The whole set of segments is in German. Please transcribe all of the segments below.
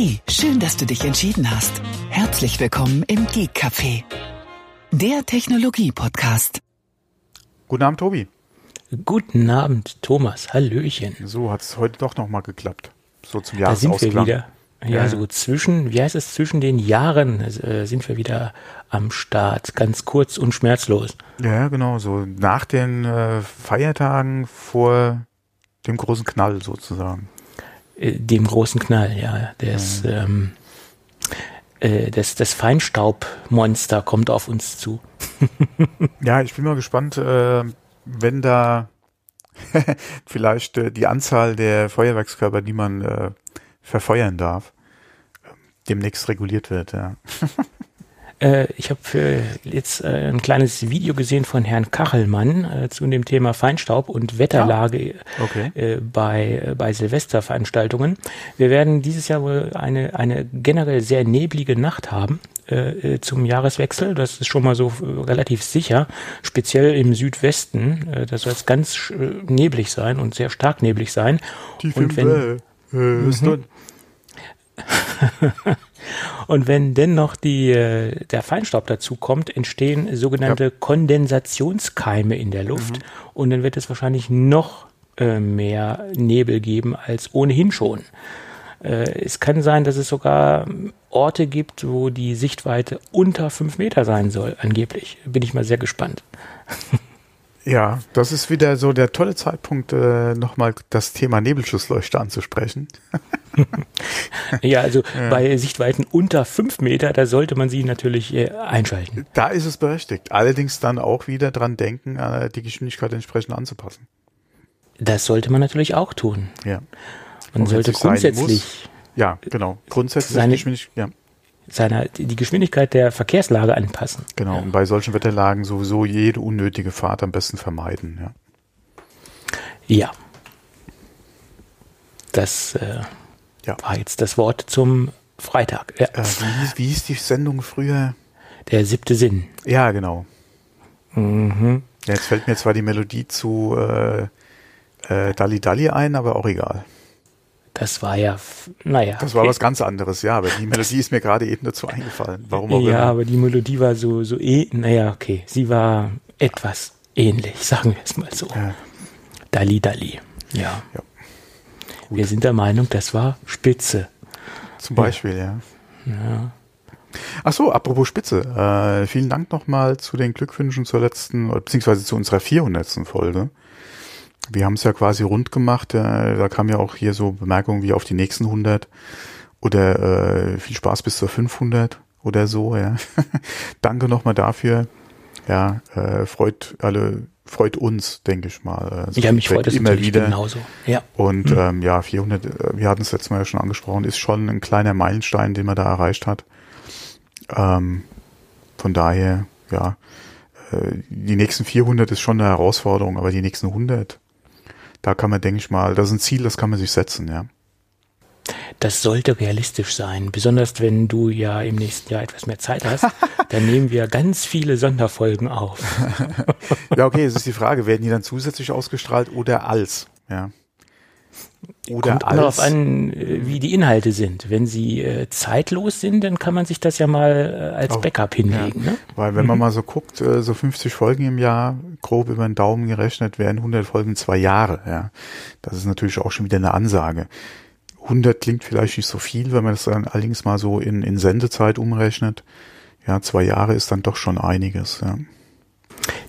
Hey, schön, dass du dich entschieden hast. Herzlich willkommen im Geek Café, der Technologie-Podcast. Guten Abend, Tobi. Guten Abend, Thomas. Hallöchen. So hat es heute doch nochmal geklappt. So zum Da sind Jahresausklang. wir wieder. Ja, Ja. so zwischen, wie heißt es, zwischen den Jahren äh, sind wir wieder am Start. Ganz kurz und schmerzlos. Ja, genau. So nach den äh, Feiertagen vor dem großen Knall sozusagen. Äh, dem großen Knall, ja. Das, ähm, äh, das, das Feinstaubmonster kommt auf uns zu. Ja, ich bin mal gespannt, äh, wenn da vielleicht äh, die Anzahl der Feuerwerkskörper, die man äh, verfeuern darf, äh, demnächst reguliert wird. Ja. Äh, ich habe äh, jetzt äh, ein kleines Video gesehen von Herrn Kachelmann äh, zu dem Thema Feinstaub und Wetterlage Okay. äh, bei, äh, bei Silvesterveranstaltungen. Wir werden dieses Jahr wohl eine, eine generell sehr neblige Nacht haben äh, äh, zum Jahreswechsel. Das ist schon mal so äh, relativ sicher. Speziell im Südwesten. Äh, das soll es ganz äh, neblig sein und sehr stark neblig sein. Tief Und wenn- äh, ist dort- Und wenn dennoch die, äh, der Feinstaub dazu kommt, entstehen sogenannte Kondensationskeime in der Luft. Und dann wird es wahrscheinlich noch äh, mehr Nebel geben als ohnehin schon. Äh, es kann sein, dass es sogar Orte gibt, wo die Sichtweite unter fünf Meter sein soll, angeblich. Bin ich mal sehr gespannt. Ja, das ist wieder so der tolle Zeitpunkt, äh, nochmal das Thema Nebelschussleuchte anzusprechen. Ja, also bei Sichtweiten unter fünf Meter, da sollte man sie natürlich äh, einschalten. Da ist es berechtigt. Allerdings dann auch wieder dran denken, äh, die Geschwindigkeit entsprechend anzupassen. Das sollte man natürlich auch tun. Ja. Man sollte grundsätzlich muss- Ja, genau. Grundsätzlich Seine- Geschwindigkeit, ja, seiner, die Geschwindigkeit der Verkehrslage anpassen. genau. Und bei solchen Wetterlagen sowieso jede unnötige Fahrt am besten vermeiden. Ja. Ja. Das äh, Ja. war jetzt das Wort zum Freitag. Ja. Äh, wie, hieß- wie hieß die Sendung früher? Der siebte Sinn. Ja, genau. Mhm. Ja, jetzt fällt mir zwar die Melodie zu äh, äh, Dalli Dalli ein, aber auch egal. Das war ja, naja. Das war was ganz anderes, ja, aber die Melodie ist mir gerade eben dazu eingefallen. Warum auch Ja, immer. aber die Melodie war so, so eh, naja, okay. Sie war etwas ähnlich, sagen wir es mal so. Ja. Dali Dali. Ja. Ja. Wir sind der Meinung, das war spitze. Zum Beispiel, ja. Ja. Ach so, apropos Spitze. Äh, vielen Dank nochmal zu den Glückwünschen zur letzten, oder beziehungsweise zu unserer 400. Folge. Wir haben es ja quasi rund gemacht. Äh, da kam ja auch hier so Bemerkungen wie auf die nächsten 100 oder äh, viel Spaß bis zur 500 oder so. Ja. Danke nochmal dafür. Ja, äh, freut alle, freut uns, denke ich mal. äh, so Ja, mich freut das immer wieder. genauso. Ja. Und ähm, ja, 400, äh, wir hatten es letztes Mal ja schon angesprochen, ist schon ein kleiner Meilenstein, den man da erreicht hat. Ähm, von daher, ja, äh, die nächsten 400 ist schon eine Herausforderung, aber die nächsten 100, da kann man, denke ich mal, das ist ein Ziel, das kann man sich setzen, ja. Das sollte realistisch sein, besonders wenn du ja im nächsten Jahr etwas mehr Zeit hast. dann nehmen wir ganz viele Sonderfolgen auf. Ja, okay, es ist die Frage, werden die dann zusätzlich ausgestrahlt oder als, ja. Oder Kommt darauf an, äh, wie die Inhalte sind. Wenn sie äh, zeitlos sind, dann kann man sich das ja mal äh, als Oh, Backup hinlegen. Ne? Weil wenn man mal so guckt, äh, so 50 Folgen im Jahr, grob über den Daumen gerechnet, wären 100 Folgen zwei Jahre. Ja, Das ist natürlich auch schon wieder eine Ansage. 100 klingt vielleicht nicht so viel, wenn man das dann allerdings mal so in, in Sendezeit umrechnet. Ja, zwei Jahre ist dann doch schon einiges. Ja.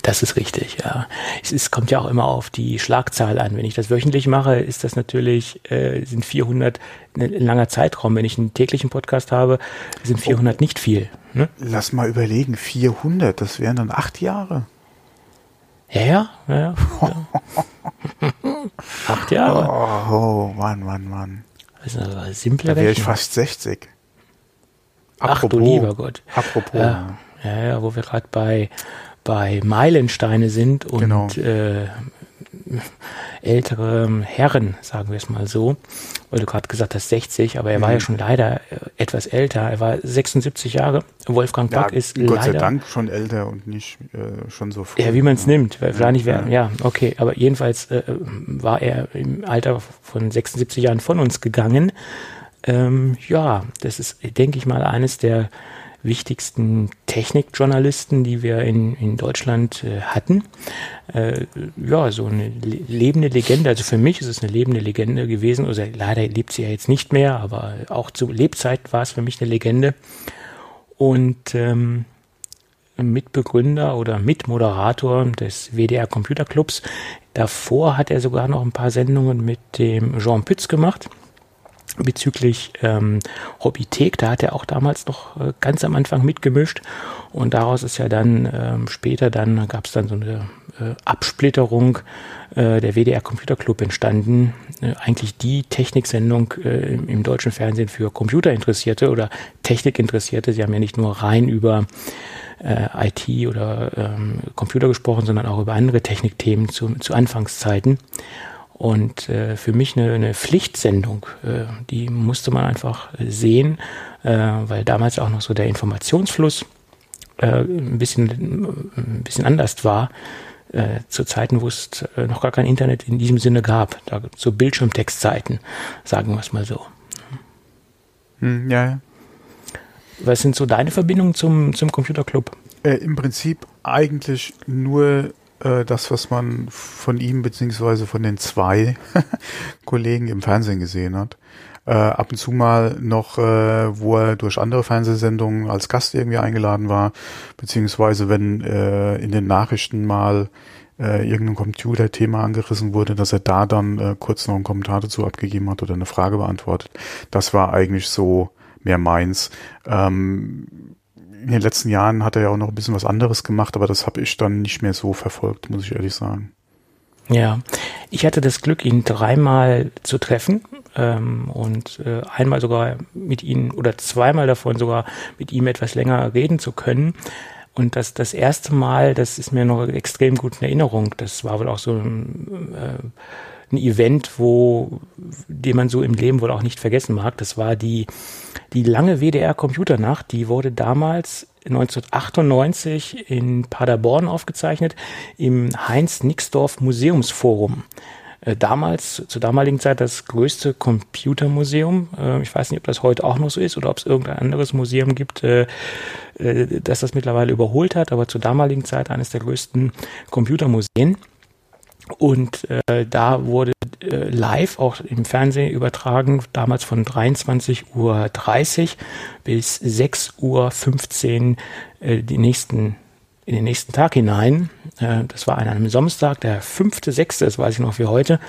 Das ist richtig, ja. Es, es kommt ja auch immer auf die Schlagzahl an. Wenn ich das wöchentlich mache, ist das natürlich, äh, sind 400 ein langer Zeitraum. Wenn ich einen täglichen Podcast habe, sind 400 nicht viel. Ne? Lass mal überlegen, 400, das wären dann acht Jahre. Ja, ja, ja. ja. Acht Jahre. Oh, oh Mann, Mann, Mann. Das ist eine simple Da wäre ich fast 60. Ach du lieber Gott. Apropos. Ja, ja, ja wo wir gerade bei, bei Meilensteine sind und Genau. äh, ältere Herren, sagen wir es mal so, weil du gerade gesagt hast 60, aber er war Mhm. ja schon leider äh, etwas älter. Er war 76 Jahre. Wolfgang Ja, Back ist Gott sei leider. Dank schon älter und nicht äh, schon so früh. Ja, wie man es nimmt. Weil Ja, wär, ja, okay. Aber jedenfalls äh, war er im Alter von 76 Jahren von uns gegangen. Ähm, ja, das ist, denke ich mal, eines der wichtigsten Technikjournalisten, die wir in, in Deutschland äh, hatten. Äh, ja, so eine lebende Legende. Also für mich ist es eine lebende Legende gewesen. Also leider lebt sie ja jetzt nicht mehr, aber auch zu Lebzeit war es für mich eine Legende. Und ähm, Mitbegründer oder Mitmoderator des WDR Computer Clubs. Davor hat er sogar noch ein paar Sendungen mit dem Jean Pütz gemacht bezüglich ähm, Hobbythek. Da hat er auch damals noch äh, ganz am Anfang mitgemischt und daraus ist ja dann ähm, später dann gab es dann so eine äh, Absplitterung äh, der WDR Computer Club entstanden. Äh, eigentlich die Techniksendung äh, im, im, deutschen Fernsehen für Computerinteressierte oder Technikinteressierte. Sie haben ja nicht nur rein über äh, IT oder ähm, Computer gesprochen, sondern auch über andere Technikthemen zu, zu Anfangszeiten. Und äh, für mich eine, eine Pflichtsendung, äh, die musste man einfach sehen, äh, weil damals auch noch so der Informationsfluss äh, ein, bisschen, ein bisschen anders war. Äh, zu Zeiten, wo es äh, noch gar kein Internet in diesem Sinne gab. Da so Bildschirmtextzeiten, sagen wir es mal so. Hm, ja, ja. Was sind so deine Verbindungen zum, zum Computerclub? Äh, Im Prinzip eigentlich nur äh, das, was man von ihm beziehungsweise von den zwei Kollegen im Fernsehen gesehen hat. Äh, ab und zu mal noch, äh, wo er durch andere Fernsehsendungen als Gast irgendwie eingeladen war, beziehungsweise wenn äh, in den Nachrichten mal äh, irgendein Computerthema angerissen wurde, dass er da dann äh, kurz noch einen Kommentar dazu abgegeben hat oder eine Frage beantwortet. Das war eigentlich so mehr meins. Ähm, in den letzten Jahren hat er ja auch noch ein bisschen was anderes gemacht, aber das habe ich dann nicht mehr so verfolgt, muss ich ehrlich sagen. Ja, ich hatte das Glück, ihn dreimal zu treffen ähm, und äh, einmal sogar mit ihm oder zweimal davon sogar mit ihm etwas länger reden zu können. Und das, das erste Mal, das ist mir noch extrem gut in Erinnerung. Das war wohl auch so ein, äh, ein Event, wo, den man so im Leben wohl auch nicht vergessen mag. Das war die die lange WDR-Computernacht, die wurde damals 1998 in Paderborn aufgezeichnet im Heinz-Nixdorf Museumsforum. Äh, damals, zur damaligen Zeit das größte Computermuseum. Äh, ich weiß nicht, ob das heute auch noch so ist oder ob es irgendein anderes Museum gibt, äh, das das mittlerweile überholt hat, aber zur damaligen Zeit eines der größten Computermuseen. Und äh, da wurde äh, live auch im Fernsehen übertragen, damals von 23.30 Uhr bis 6.15 Uhr äh, die nächsten, in den nächsten Tag hinein. Äh, das war an einem Samstag, der 5.6., das weiß ich noch wie heute,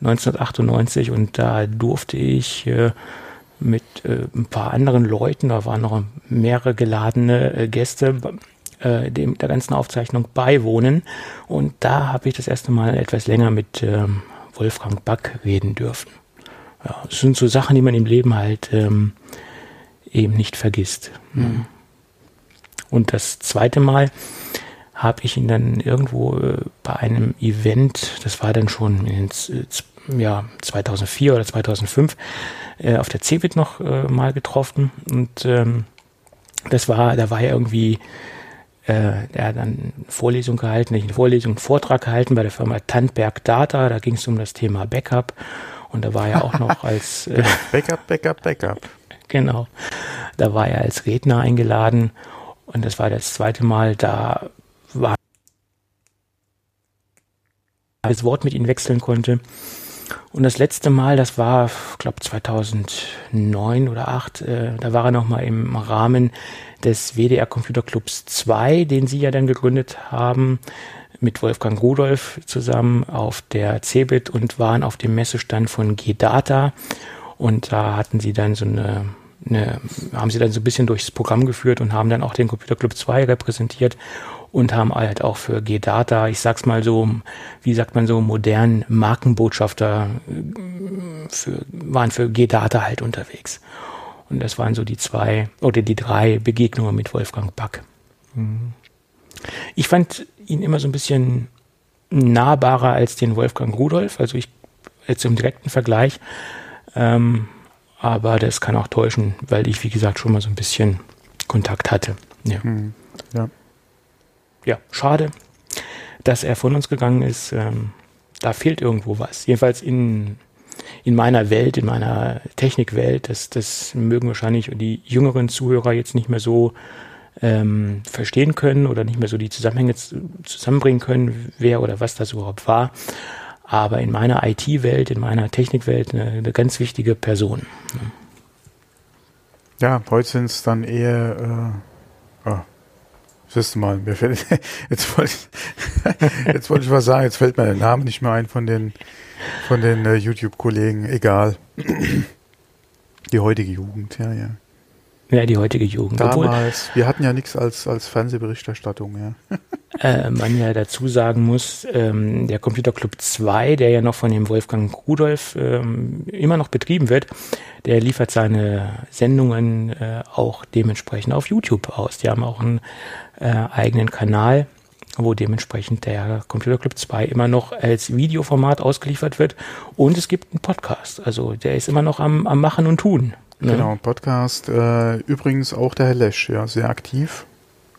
1998. Und da durfte ich äh, mit äh, ein paar anderen Leuten, da waren noch mehrere geladene äh, Gäste, äh, dem, der ganzen Aufzeichnung beiwohnen. Und da habe ich das erste Mal etwas länger mit ähm, Wolfgang Back reden dürfen. Ja, das sind so Sachen, die man im Leben halt ähm, eben nicht vergisst. Mhm. Und das zweite Mal habe ich ihn dann irgendwo äh, bei einem Event, das war dann schon in, äh, ja, 2004 oder 2005, äh, auf der CeBIT noch äh, mal getroffen. Und ähm, das war, da war er irgendwie äh, er hat dann eine Vorlesung gehalten, nicht eine Vorlesung, einen Vortrag gehalten bei der Firma Tandberg Data. Da ging es um das Thema Backup. Und da war er auch noch als äh, Backup, Backup, Backup. Genau. Da war er als Redner eingeladen. Und das war das zweite Mal, da war das Wort mit ihm wechseln konnte. Und das letzte Mal, das war, ich glaube 2009 oder 2008, äh, da war er nochmal im Rahmen des WDR Computer Clubs 2, den Sie ja dann gegründet haben, mit Wolfgang Rudolf zusammen auf der CeBIT und waren auf dem Messestand von G-Data. Und da hatten Sie dann so eine, eine, haben Sie dann so ein bisschen durchs Programm geführt und haben dann auch den Computer Club 2 repräsentiert und haben halt auch für G-Data, ich sag's mal so, wie sagt man so, modernen Markenbotschafter für, waren für G-Data halt unterwegs. Und das waren so die zwei oder die drei Begegnungen mit Wolfgang Back. Mhm. Ich fand ihn immer so ein bisschen nahbarer als den Wolfgang Rudolf, also ich jetzt im direkten Vergleich. Ähm, aber das kann auch täuschen, weil ich, wie gesagt, schon mal so ein bisschen Kontakt hatte. Ja, mhm. ja. ja schade, dass er von uns gegangen ist. Ähm, da fehlt irgendwo was. Jedenfalls in in meiner Welt, in meiner Technikwelt, das, das mögen wahrscheinlich die jüngeren Zuhörer jetzt nicht mehr so ähm, verstehen können oder nicht mehr so die Zusammenhänge zusammenbringen können, wer oder was das überhaupt war. Aber in meiner IT-Welt, in meiner Technikwelt eine, eine, ganz wichtige Person. Ja, heute sind es dann eher, äh, oh, Siehst du mal, mir fällt, jetzt wollte ich, jetzt ich was sagen, jetzt fällt mir der Name nicht mehr ein von den, von den äh, YouTube-Kollegen, egal. Die heutige Jugend, ja, ja. Ja, die heutige Jugend. Damals, Obwohl, wir hatten ja nichts als, als Fernsehberichterstattung, ja. äh, man ja dazu sagen muss, ähm, der Computer Club 2, der ja noch von dem Wolfgang Rudolf ähm, immer noch betrieben wird, der liefert seine Sendungen äh, auch dementsprechend auf YouTube aus. Die haben auch einen äh, eigenen Kanal, wo dementsprechend der Computer Club 2 immer noch als Videoformat ausgeliefert wird. Und es gibt einen Podcast. Also der ist immer noch am, am Machen und Tun. Ne? Genau, Podcast. Äh, übrigens auch der Herr Lesch, ja, sehr aktiv.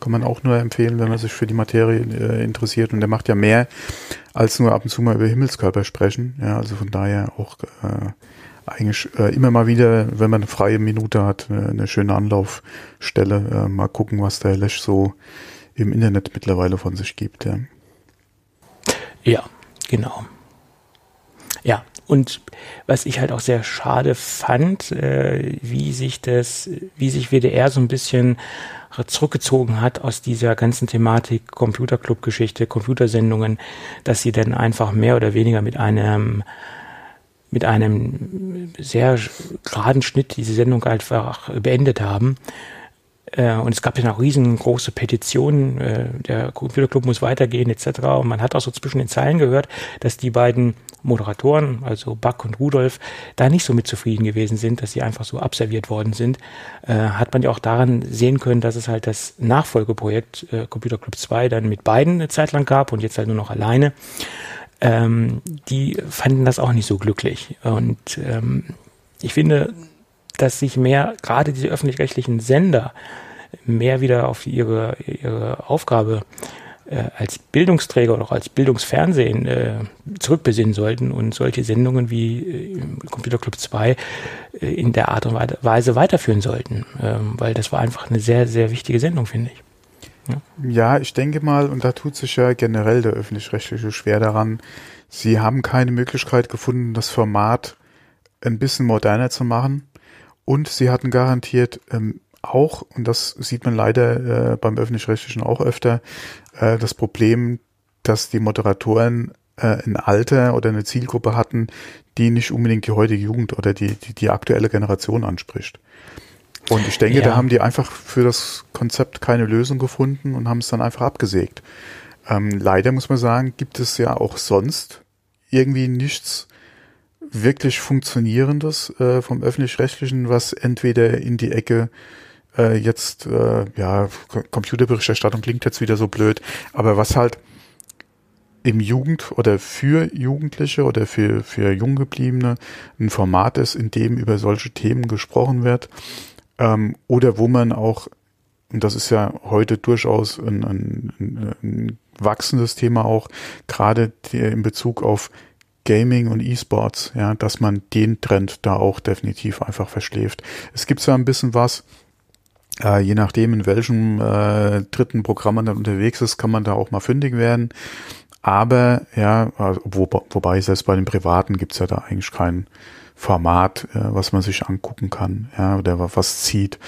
Kann man auch nur empfehlen, wenn man sich für die Materie äh, interessiert. Und der macht ja mehr als nur ab und zu mal über Himmelskörper sprechen. Ja, also von daher auch äh, eigentlich äh, immer mal wieder, wenn man eine freie Minute hat, äh, eine schöne Anlaufstelle. Äh, mal gucken, was der Herr Lesch so im Internet mittlerweile von sich gibt. Ja, ja genau. Ja, und was ich halt auch sehr schade fand, äh, wie sich das, wie sich WDR so ein bisschen zurückgezogen hat aus dieser ganzen Thematik Computerclub-Geschichte, Computersendungen, dass sie dann einfach mehr oder weniger mit einem mit einem sehr geraden Schnitt diese Sendung einfach beendet haben. Äh, und es gab ja noch riesengroße Petitionen, äh, der Computerclub muss weitergehen etc. Und man hat auch so zwischen den Zeilen gehört, dass die beiden Moderatoren, also Buck und Rudolf, da nicht so mit zufrieden gewesen sind, dass sie einfach so abserviert worden sind. Äh, hat man ja auch daran sehen können, dass es halt das Nachfolgeprojekt äh, Computer Club 2 dann mit beiden eine Zeit lang gab und jetzt halt nur noch alleine. Ähm, die fanden das auch nicht so glücklich. Und ähm, ich finde, dass sich mehr, gerade diese öffentlich-rechtlichen Sender, mehr wieder auf ihre, ihre Aufgabe äh, als Bildungsträger oder auch als Bildungsfernsehen äh, zurückbesinnen sollten und solche Sendungen wie äh, Computer Club 2 äh, in der Art und Weise weiterführen sollten, ähm, weil das war einfach eine sehr, sehr wichtige Sendung, finde ich. Ja. ja, ich denke mal, und da tut sich ja generell der öffentlich-rechtliche schwer daran, sie haben keine Möglichkeit gefunden, das Format ein bisschen moderner zu machen und sie hatten garantiert ähm, auch, und das sieht man leider äh, beim öffentlich-rechtlichen auch öfter, äh, das Problem, dass die Moderatoren äh, ein Alter oder eine Zielgruppe hatten, die nicht unbedingt die heutige Jugend oder die, die, die aktuelle Generation anspricht. Und ich denke, ja. da haben die einfach für das Konzept keine Lösung gefunden und haben es dann einfach abgesägt. Ähm, leider muss man sagen, gibt es ja auch sonst irgendwie nichts, wirklich Funktionierendes äh, vom öffentlich-rechtlichen, was entweder in die Ecke äh, jetzt, äh, ja, Computerberichterstattung klingt jetzt wieder so blöd, aber was halt im Jugend oder für Jugendliche oder für, für Junggebliebene ein Format ist, in dem über solche Themen gesprochen wird, ähm, oder wo man auch, und das ist ja heute durchaus ein, ein, ein wachsendes Thema auch, gerade in Bezug auf Gaming und E-Sports, ja, dass man den Trend da auch definitiv einfach verschläft. Es gibt zwar ein bisschen was, äh, je nachdem, in welchem äh, dritten Programm man dann unterwegs ist, kann man da auch mal fündig werden. Aber ja, also, wo, wobei selbst bei den Privaten gibt's ja da eigentlich kein Format, äh, was man sich angucken kann, ja, oder was zieht.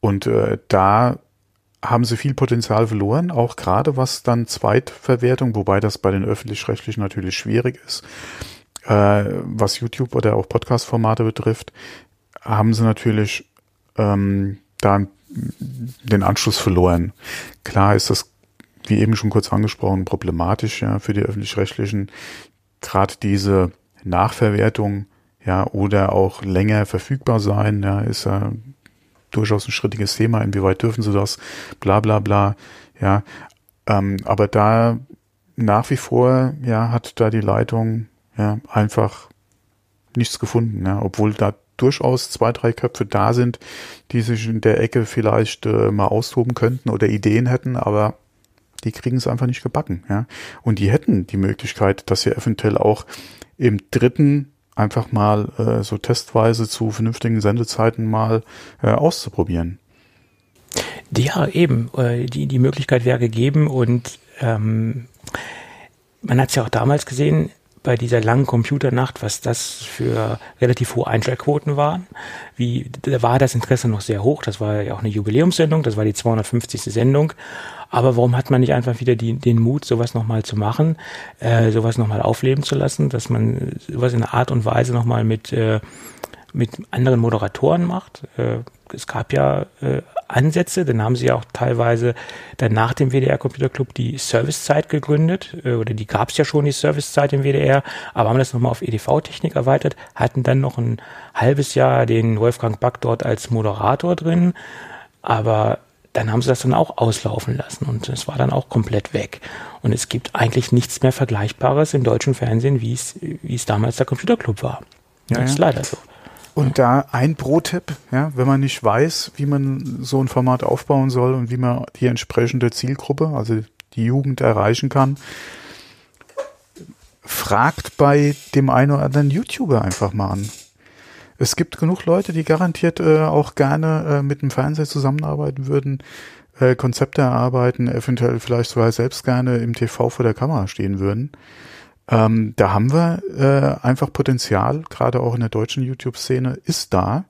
Und äh, da haben sie viel Potenzial verloren, auch gerade was dann Zweitverwertung, wobei das bei den öffentlich-rechtlichen natürlich schwierig ist, äh, was YouTube oder auch Podcast-Formate betrifft, haben sie natürlich ähm, da den Anschluss verloren. Klar ist das, wie eben schon kurz angesprochen, problematisch ja für die öffentlich-rechtlichen, gerade diese Nachverwertung ja oder auch länger verfügbar sein, ja, ist ja durchaus ein schrittiges Thema, inwieweit dürfen sie das, bla bla bla, ja. Ähm, aber da nach wie vor, ja, hat da die Leitung ja einfach nichts gefunden, ja, obwohl da durchaus zwei, drei Köpfe da sind, die sich in der Ecke vielleicht äh, mal austoben könnten oder Ideen hätten, aber die kriegen es einfach nicht gebacken, ja. Und die hätten die Möglichkeit, dass sie eventuell auch im dritten einfach mal äh, so testweise zu vernünftigen Sendezeiten mal äh, auszuprobieren. Ja, eben. Äh, die, die Möglichkeit wäre gegeben und ähm, man hat es ja auch damals gesehen, bei dieser langen Computernacht, was das für relativ hohe Einschaltquoten waren. Wie, da war das Interesse noch sehr hoch. Das war ja auch eine Jubiläumssendung. Das war die 250. Sendung. Aber warum hat man nicht einfach wieder die, den Mut, sowas nochmal zu machen, äh, sowas nochmal aufleben zu lassen, dass man sowas in einer Art und Weise nochmal mit, äh, mit anderen Moderatoren macht? Äh, es gab ja äh, Ansätze, dann haben sie ja auch teilweise dann nach dem WDR Computer Club die Servicezeit gegründet, äh, oder die gab es ja schon, die Servicezeit im WDR, aber haben das nochmal auf EDV-Technik erweitert, hatten dann noch ein halbes Jahr den Wolfgang Back dort als Moderator drin, aber dann haben sie das dann auch auslaufen lassen und es war dann auch komplett weg. Und es gibt eigentlich nichts mehr Vergleichbares im deutschen Fernsehen, wie es, wie es damals der Computerclub war. Ja, das ist ja. leider so. Und da ein Pro-Tipp, ja, wenn man nicht weiß, wie man so ein Format aufbauen soll und wie man die entsprechende Zielgruppe, also die Jugend erreichen kann, fragt bei dem einen oder anderen YouTuber einfach mal an. Es gibt genug Leute, die garantiert äh, auch gerne äh, mit dem Fernseher zusammenarbeiten würden, äh, Konzepte erarbeiten, eventuell vielleicht sogar selbst gerne im TV vor der Kamera stehen würden. Ähm, da haben wir äh, einfach Potenzial, gerade auch in der deutschen YouTube-Szene, ist da.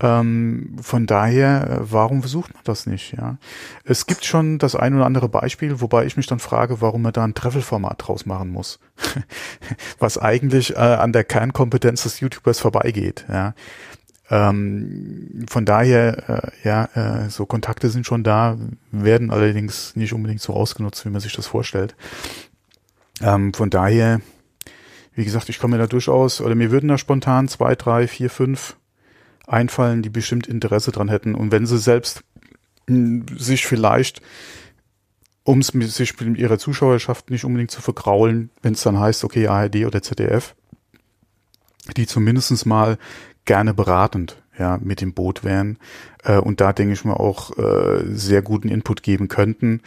Ähm, von daher, äh, warum versucht man das nicht? Ja, es gibt schon das ein oder andere Beispiel, wobei ich mich dann frage, warum man da ein Treffelformat draus machen muss, was eigentlich äh, an der Kernkompetenz des YouTubers vorbeigeht. Ja, ähm, von daher, äh, ja, äh, so Kontakte sind schon da, werden allerdings nicht unbedingt so ausgenutzt, wie man sich das vorstellt. Ähm, von daher, wie gesagt, ich komme da durchaus, oder mir würden da spontan zwei, drei, vier, fünf einfallen, die bestimmt Interesse dran hätten. Und wenn sie selbst hm, sich vielleicht, um es sich mit ihrer Zuschauerschaft nicht unbedingt zu vergraulen, wenn es dann heißt, okay, ARD oder ZDF, die zumindestens mal gerne beratend ja, mit dem Boot wären äh, und da denke ich mal auch äh, sehr guten Input geben könnten.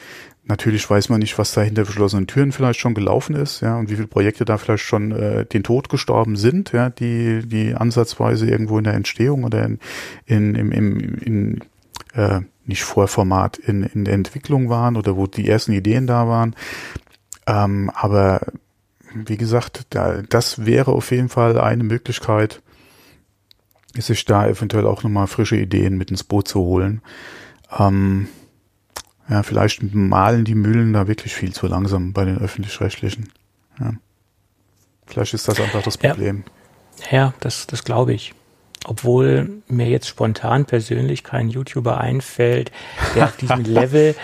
Natürlich weiß man nicht, was da hinter verschlossenen Türen vielleicht schon gelaufen ist, ja, und wie viele Projekte da vielleicht schon äh, den Tod gestorben sind, ja, die, die ansatzweise irgendwo in der Entstehung oder in, in, im, im, in, äh, nicht Vorformat in, in der Entwicklung waren oder wo die ersten Ideen da waren. Ähm, aber wie gesagt, da, das wäre auf jeden Fall eine Möglichkeit, sich da eventuell auch nochmal frische Ideen mit ins Boot zu holen. Ähm, ja, vielleicht malen die Mühlen da wirklich viel zu langsam bei den öffentlich-rechtlichen. Ja. Vielleicht ist das einfach das Problem. Ja, ja das, das glaube ich. Obwohl mir jetzt spontan persönlich kein YouTuber einfällt, der auf diesem Level,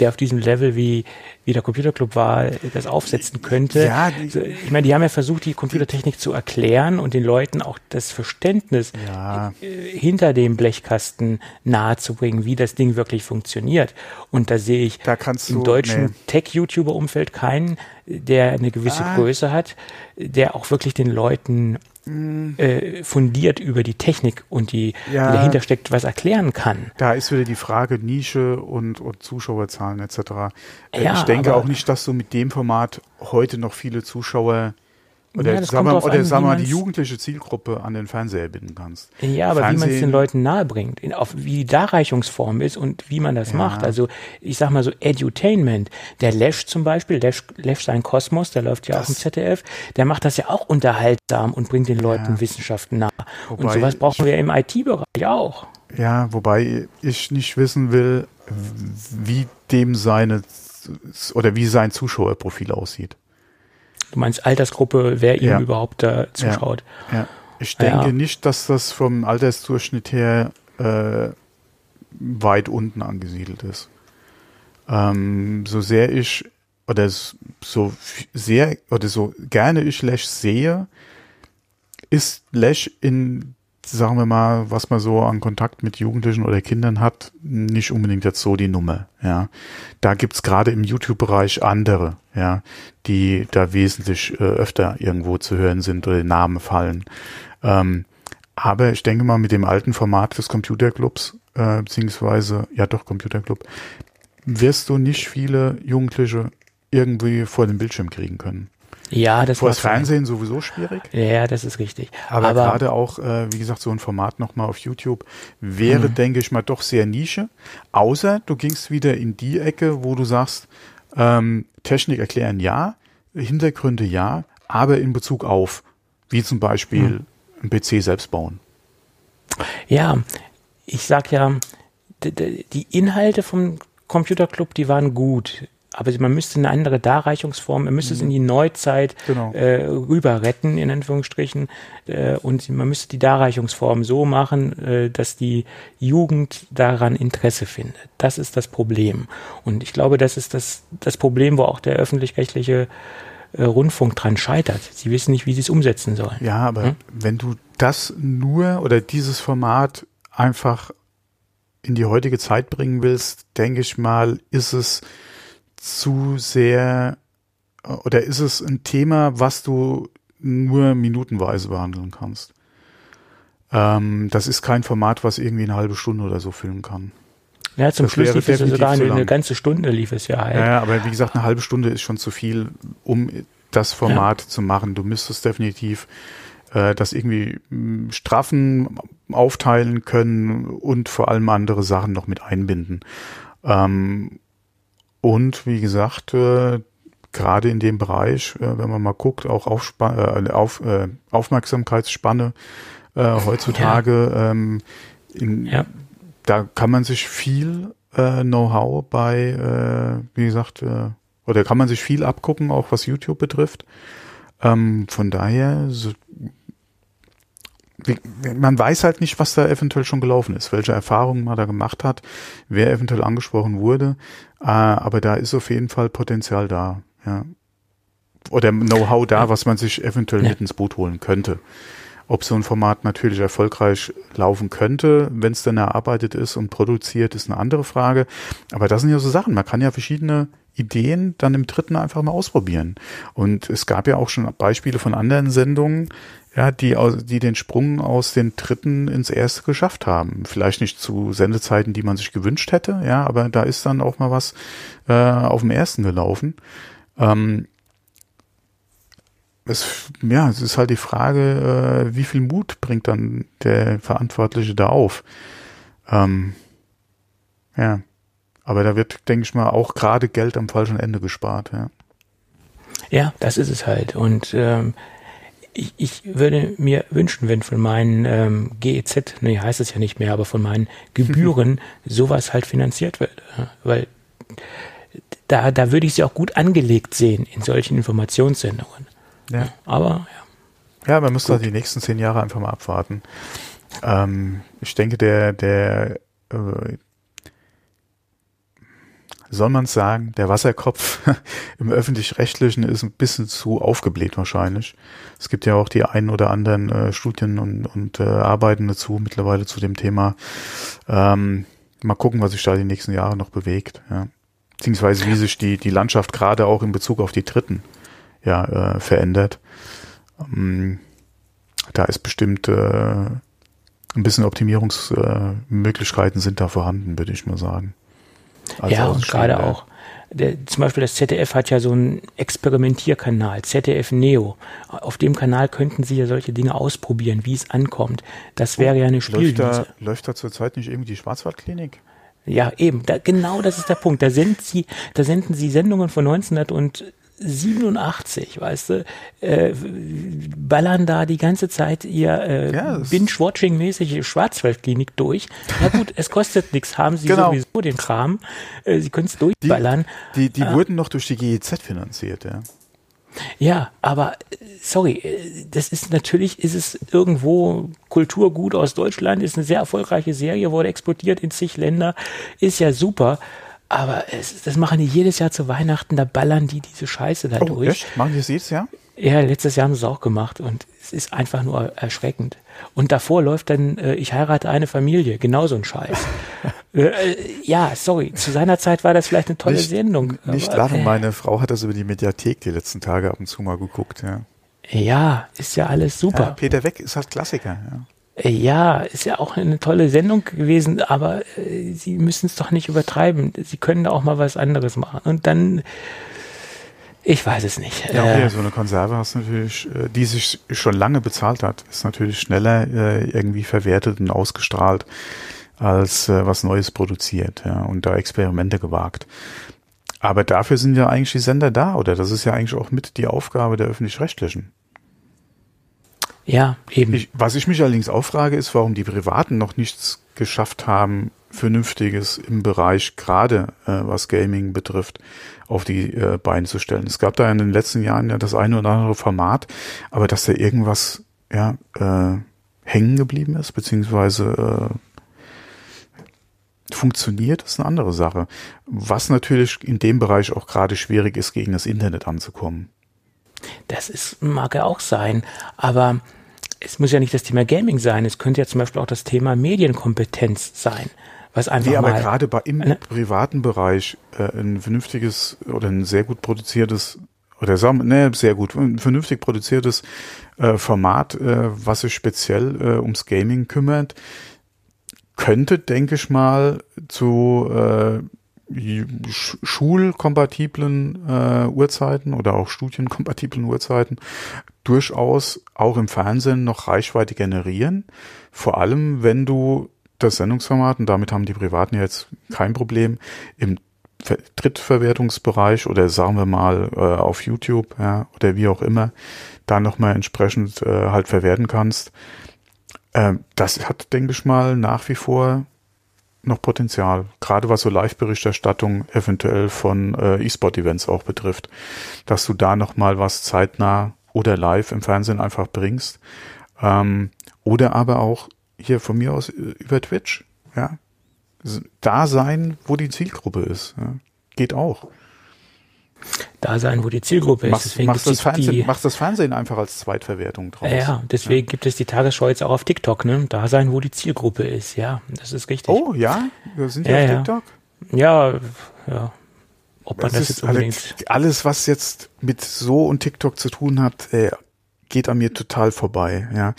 der auf diesem Level wie, wie der Computerclub war, das aufsetzen könnte. Ja, die, ich meine, die haben ja versucht, die Computertechnik zu erklären und den Leuten auch das Verständnis ja. Äh, hinter dem Blechkasten nahezubringen, wie das Ding wirklich funktioniert. Und da sehe ich da im deutschen nee. Tech-YouTuber-Umfeld keinen, der eine gewisse ah. Größe hat, der auch wirklich den Leuten äh, fundiert über die Technik und die, ja, die dahinter steckt, was erklären kann. Da ist wieder die Frage Nische und, und Zuschauerzahlen etc. Äh, ja, ich denke auch nicht, dass du mit dem Format heute noch viele Zuschauer oder, ja, sagen wir, oder an, mal die jugendliche Zielgruppe an den Fernseher binden kannst. Ja, aber Fernsehen, wie man es den Leuten nahebringt, in, auf wie die Darreichungsform ist und wie man das ja. macht. Also ich sag mal so Edutainment. Der Lesch zum Beispiel, Lesch, Lesch sein Kosmos, der läuft ja das, auch im ZDF, der macht das ja auch unterhaltsam und bringt den Leuten ja. Wissenschaften nah. Wobei und sowas brauchen wir im IT-Bereich auch. Ja, wobei ich nicht wissen will, wie dem seine oder wie sein Zuschauerprofil aussieht. Du meinst Altersgruppe, wer ihm ja. überhaupt da zuschaut. Ja. ja. Ich denke nicht, dass das vom Altersdurchschnitt her äh, weit unten angesiedelt ist. Ähm, so sehr ich oder so sehr oder so gerne ich Lash sehe, ist Lash in sagen wir mal, was man so an Kontakt mit Jugendlichen oder Kindern hat, nicht unbedingt jetzt so die Nummer, ja. Da gibt's gerade im YouTube-Bereich andere, ja, die da wesentlich äh, öfter irgendwo zu hören sind oder Namen fallen. Ähm, aber ich denke mal, mit dem alten Format des Computerclubs, äh, beziehungsweise, ja doch, Computerclub, wirst du nicht viele Jugendliche irgendwie vor den Bildschirm kriegen können. Ja, das Vor das Fernsehen sein. sowieso schwierig. Ja, das ist richtig. Aber, Aber gerade auch, äh, wie gesagt, so ein Format nochmal auf YouTube wäre, mhm. denke ich mal, doch sehr Nische. Außer du gingst wieder in die Ecke, wo du sagst, ähm, Technik erklären ja, Hintergründe ja, aber in Bezug auf, wie zum Beispiel mhm. ein PC selbst bauen. Ja, ich sag ja, die Inhalte vom Computerclub, die waren gut aber man müsste eine andere Darreichungsform, man müsste mhm. es in die Neuzeit genau. äh, rüber retten, in Anführungsstrichen, äh, und man müsste die Darreichungsform so machen, äh, dass die Jugend daran Interesse findet. Das ist das Problem. Und ich glaube, das ist das, das Problem, wo auch der öffentlich-rechtliche äh, Rundfunk dran scheitert. Sie wissen nicht, wie sie es umsetzen sollen. Ja, aber hm? wenn du das nur oder dieses Format einfach in die heutige Zeit bringen willst, denke ich mal, ist es zu sehr oder ist es ein Thema, was du nur minutenweise behandeln kannst? Ähm, das ist kein Format, was irgendwie eine halbe Stunde oder so filmen kann. Ja, zum das Schluss lief es sogar eine, eine, ganze Stunde lief es ja. Halt. Ja, aber wie gesagt, eine halbe Stunde ist schon zu viel, um das Format ja. zu machen. Du müsstest definitiv äh, das irgendwie hm, straffen, aufteilen können und vor allem andere Sachen noch mit einbinden. Ähm, und wie gesagt, äh, gerade in dem Bereich, äh, wenn man mal guckt, auch Aufspa äh, auf, äh, Aufmerksamkeitsspanne äh, heutzutage, ja. Ähm, in, ja. da kann man sich viel äh, Know-how bei, äh, wie gesagt, äh, oder kann man sich viel abgucken, auch was YouTube betrifft. Ähm, von daher so, man weiß halt nicht, was da eventuell schon gelaufen ist, welche Erfahrungen man da gemacht hat, wer eventuell angesprochen wurde. Äh, aber da ist auf jeden Fall Potenzial da, ja. Oder Know-how da, was man sich eventuell ja. mit ins Boot holen könnte. Ob so ein Format natürlich erfolgreich laufen könnte, wenn es dann erarbeitet ist und produziert, ist eine andere Frage. Aber das sind ja so Sachen. Man kann ja verschiedene Ideen dann im dritten einfach mal ausprobieren. Und es gab ja auch schon Beispiele von anderen Sendungen, ja, die, die den Sprung aus den dritten ins erste geschafft haben. Vielleicht nicht zu Sendezeiten, die man sich gewünscht hätte, ja, aber da ist dann auch mal was äh, auf dem ersten gelaufen. Ähm, es, ja, es ist halt die Frage, äh, wie viel Mut bringt dann der Verantwortliche da auf? Ähm, ja, aber da wird, denke ich mal, auch gerade Geld am falschen Ende gespart, ja. Ja, das ist es halt. Und ähm, ich, ich würde mir wünschen, wenn von meinen ähm, GEZ, nee, heißt es ja nicht mehr, aber von meinen Gebühren sowas halt finanziert wird. Weil da, da würde ich sie auch gut angelegt sehen in solchen Informationssendungen. Ja. Aber ja. Ja, man muss da die nächsten zehn Jahre einfach mal abwarten. Ähm, ich denke, der, der äh, soll man sagen, der Wasserkopf im öffentlich-rechtlichen ist ein bisschen zu aufgebläht wahrscheinlich. Es gibt ja auch die ein oder anderen äh, Studien und, und äh, Arbeiten dazu mittlerweile zu dem Thema. Ähm, mal gucken, was sich da die nächsten Jahre noch bewegt. Ja. Beziehungsweise wie sich die, die Landschaft gerade auch in Bezug auf die Dritten ja, äh, verändert. Ähm, da ist bestimmt äh, ein bisschen Optimierungsmöglichkeiten sind da vorhanden, würde ich mal sagen. Ja, und gerade auch. Der, zum Beispiel das ZDF hat ja so einen Experimentierkanal, ZDF Neo. Auf dem Kanal könnten Sie ja solche Dinge ausprobieren, wie es ankommt. Das wäre ja eine Spielwiese. Läuft da, läuft da zurzeit nicht irgendwie die Schwarzwaldklinik? Ja, eben. Da, genau das ist der Punkt. Da, sind sie, da senden Sie Sendungen von 1900 und 87, weißt du, äh, ballern da die ganze Zeit ihr äh, ja, Binge-Watching-mäßige Schwarzwaldklinik durch. Na gut, es kostet nichts, haben sie genau. sowieso den Kram. Äh, sie können es durchballern. Die, die, die äh, wurden noch durch die GEZ finanziert, ja. Ja, aber äh, sorry, äh, das ist natürlich, ist es irgendwo Kulturgut aus Deutschland, ist eine sehr erfolgreiche Serie, wurde exportiert in zig Länder, ist ja super. Aber es, das machen die jedes Jahr zu Weihnachten, da ballern die diese Scheiße da oh, durch. Echt? Machen die das jedes Jahr? Ja, letztes Jahr haben sie es auch gemacht und es ist einfach nur erschreckend. Und davor läuft dann äh, Ich heirate eine Familie, genauso ein Scheiß. äh, äh, ja, sorry, zu seiner Zeit war das vielleicht eine tolle nicht, Sendung. Nicht aber, lachen, äh, meine Frau hat das über die Mediathek die letzten Tage ab und zu mal geguckt, ja. Ja, ist ja alles super. Ja, Peter Weck ist halt Klassiker, ja. Äh, ja, ist ja auch eine tolle Sendung gewesen, aber äh, sie müssen es doch nicht übertreiben. Sie können da auch mal was anderes machen. Und dann, Ich weiß es nicht. Ja, okay, Äh, so eine Konserve hast du natürlich, äh, die sich schon lange bezahlt hat, ist natürlich schneller äh, irgendwie verwertet und ausgestrahlt als äh, was Neues produziert, ja, und da Experimente gewagt. Aber dafür sind ja eigentlich die Sender da, oder? Das ist ja eigentlich auch mit die Aufgabe der öffentlich-rechtlichen. Ja, eben. Ich, was ich mich allerdings auch frage, ist, warum die Privaten noch nichts geschafft haben, Vernünftiges im Bereich gerade äh, was Gaming betrifft, auf die äh, Beine zu stellen. Es gab da in den letzten Jahren ja das eine oder andere Format, aber dass da irgendwas ja äh, hängen geblieben ist, beziehungsweise äh, funktioniert, ist eine andere Sache. Was natürlich in dem Bereich auch gerade schwierig ist, gegen das Internet anzukommen. Das ist, mag ja auch sein, aber es muss ja nicht das Thema Gaming sein. Es könnte ja zum Beispiel auch das Thema Medienkompetenz sein, was einfach Nee, aber mal. gerade bei, im Ne? privaten Bereich äh, ein vernünftiges oder ein sehr gut produziertes oder sagen ne, sehr gut, ein vernünftig produziertes äh, Format, äh, was sich speziell äh, ums Gaming kümmert, könnte, denke ich mal, zu äh, sch schulkompatiblen äh, Uhrzeiten oder auch studienkompatiblen Uhrzeiten durchaus auch im Fernsehen noch Reichweite generieren. Vor allem, wenn du das Sendungsformat, und damit haben die Privaten jetzt kein Problem, im Ver- Drittverwertungsbereich oder sagen wir mal äh, auf YouTube ja, oder wie auch immer, da nochmal entsprechend äh, halt verwerten kannst. Ähm, das hat, denke ich mal, nach wie vor noch Potenzial, gerade was so Live-Berichterstattung eventuell von äh, E-Sport-Events auch betrifft, dass du da nochmal was zeitnah oder live im Fernsehen einfach bringst. Ähm, oder aber auch hier von mir aus äh, über Twitch, ja. Da sein, wo die Zielgruppe ist. Ja. Geht auch. da sein, wo die Zielgruppe ist. Deswegen machst, das Fernsehen, die, machst das Fernsehen einfach als Zweitverwertung draus. ja, deswegen gibt es die Tagesschau jetzt auch auf TikTok, ne? Da sein, wo die Zielgruppe ist. Ja, das ist richtig. Oh, ja? Wir sind ja, Ja, auf ja. TikTok. Ja, ja. Ob man Das das, jetzt unbedingt. alles, alles, was jetzt mit so und TikTok zu tun hat, äh, geht an mir total vorbei. Ja,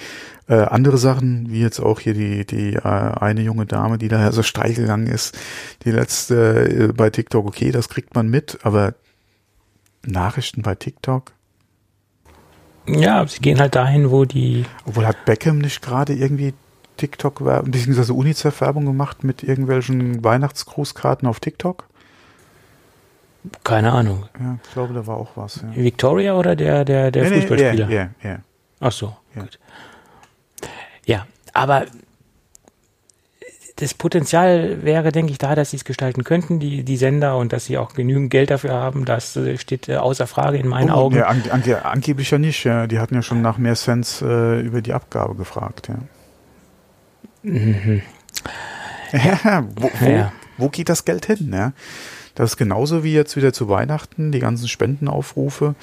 äh, andere Sachen wie jetzt auch hier die die äh, eine junge Dame, die da so steil gegangen ist, die letzte äh, bei TikTok. Okay, das kriegt man mit, aber Nachrichten bei TikTok. Ja, sie gehen halt dahin, wo die. Obwohl hat Beckham nicht gerade irgendwie TikTok beziehungsweise UNICEF Werbung gemacht mit irgendwelchen Weihnachtsgrußkarten auf TikTok? Keine Ahnung. Ja, ich glaube, da war auch was. Ja. Victoria oder der, der, der Nee, Fußballspieler? Ja, ja, ja. Ach so, Ja. gut. Ja, aber das Potenzial wäre, denke ich, da, dass sie es gestalten könnten, die, die Sender, und dass sie auch genügend Geld dafür haben. Das äh, steht äh, außer Frage in meinen Oh, Augen. Ja, ange ange angeblich ja nicht. Ja. Die hatten ja schon nach mehr Cents äh, über die Abgabe gefragt. Ja. ja, wo, wo, wo geht das Geld hin? Ja? Das ist genauso wie jetzt wieder zu Weihnachten, die ganzen Spendenaufrufe.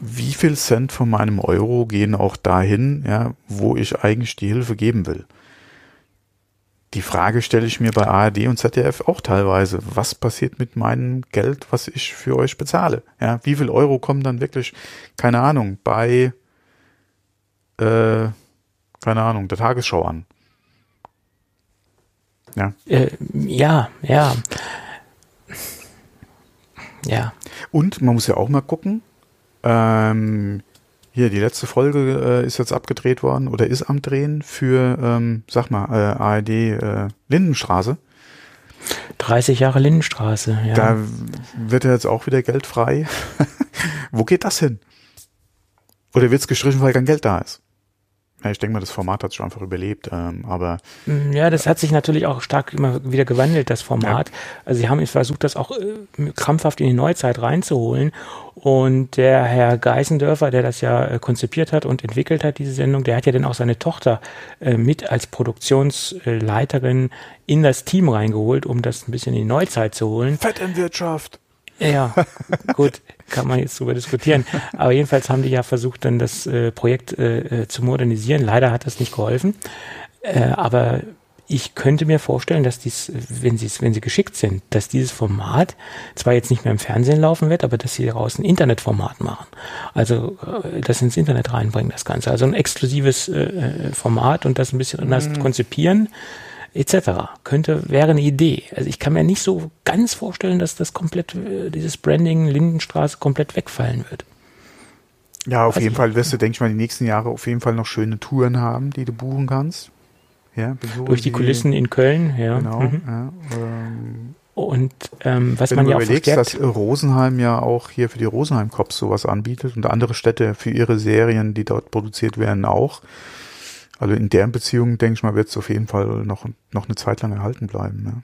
Wie viel Cent von meinem Euro gehen auch dahin, ja, wo ich eigentlich die Hilfe geben will? Die Frage stelle ich mir bei ARD und ZDF auch teilweise. Was passiert mit meinem Geld, was ich für euch bezahle? Ja, wie viel Euro kommen dann wirklich, keine Ahnung, bei, äh, keine Ahnung, der Tagesschau an? Ja. Äh, ja, ja. Ja. Und man muss ja auch mal gucken, ähm, hier, die letzte Folge äh, ist jetzt abgedreht worden oder ist am Drehen für, ähm, sag mal, äh, ARD äh, Lindenstraße. 30 Jahre Lindenstraße, ja. Da wird ja jetzt auch wieder Geld frei. Wo geht das hin? Oder wird es gestrichen, weil kein Geld da ist? Ja, ich denke mal, das Format hat sich einfach überlebt, ähm, aber Mm, Ja, das hat sich natürlich auch stark immer wieder gewandelt, das Format. Also sie haben versucht, das auch äh, krampfhaft in die Neuzeit reinzuholen. Und der Herr Geisendörfer, der das ja äh, konzipiert hat und entwickelt hat, diese Sendung, der hat ja dann auch seine Tochter äh, mit als Produktionsleiterin in das Team reingeholt, um das ein bisschen in die Neuzeit zu holen. Vetternwirtschaft. Ja, gut, kann man jetzt drüber diskutieren. Aber jedenfalls haben die ja versucht, dann das äh, Projekt äh, äh, zu modernisieren. Leider hat das nicht geholfen. Äh, aber ich könnte mir vorstellen, dass dies, wenn sie wenn sie geschickt sind, dass dieses Format zwar jetzt nicht mehr im Fernsehen laufen wird, aber dass sie daraus ein Internetformat machen. Also äh, das ins Internet reinbringen, das Ganze. Also ein exklusives äh, äh, Format und das ein bisschen anders konzipieren etc. Könnte, wäre eine Idee. Also ich kann mir nicht so ganz vorstellen, dass das komplett, äh, dieses Branding Lindenstraße komplett wegfallen wird. Ja, auf Weiß jeden Fall wirst du, denke ich mal, die nächsten Jahre auf jeden Fall noch schöne Touren haben, die du buchen kannst. Ja, Durch die Kulissen in Köln, ja. Genau. Mhm. Ja, ähm, und ähm, was Wenn man du ja überlegst, auch dass Rosenheim ja auch hier für die Rosenheim Cops sowas anbietet und andere Städte für ihre Serien, die dort produziert werden, auch. Also in deren Beziehung, denke ich mal, wird es auf jeden Fall noch, noch eine Zeit lang erhalten bleiben. Ne?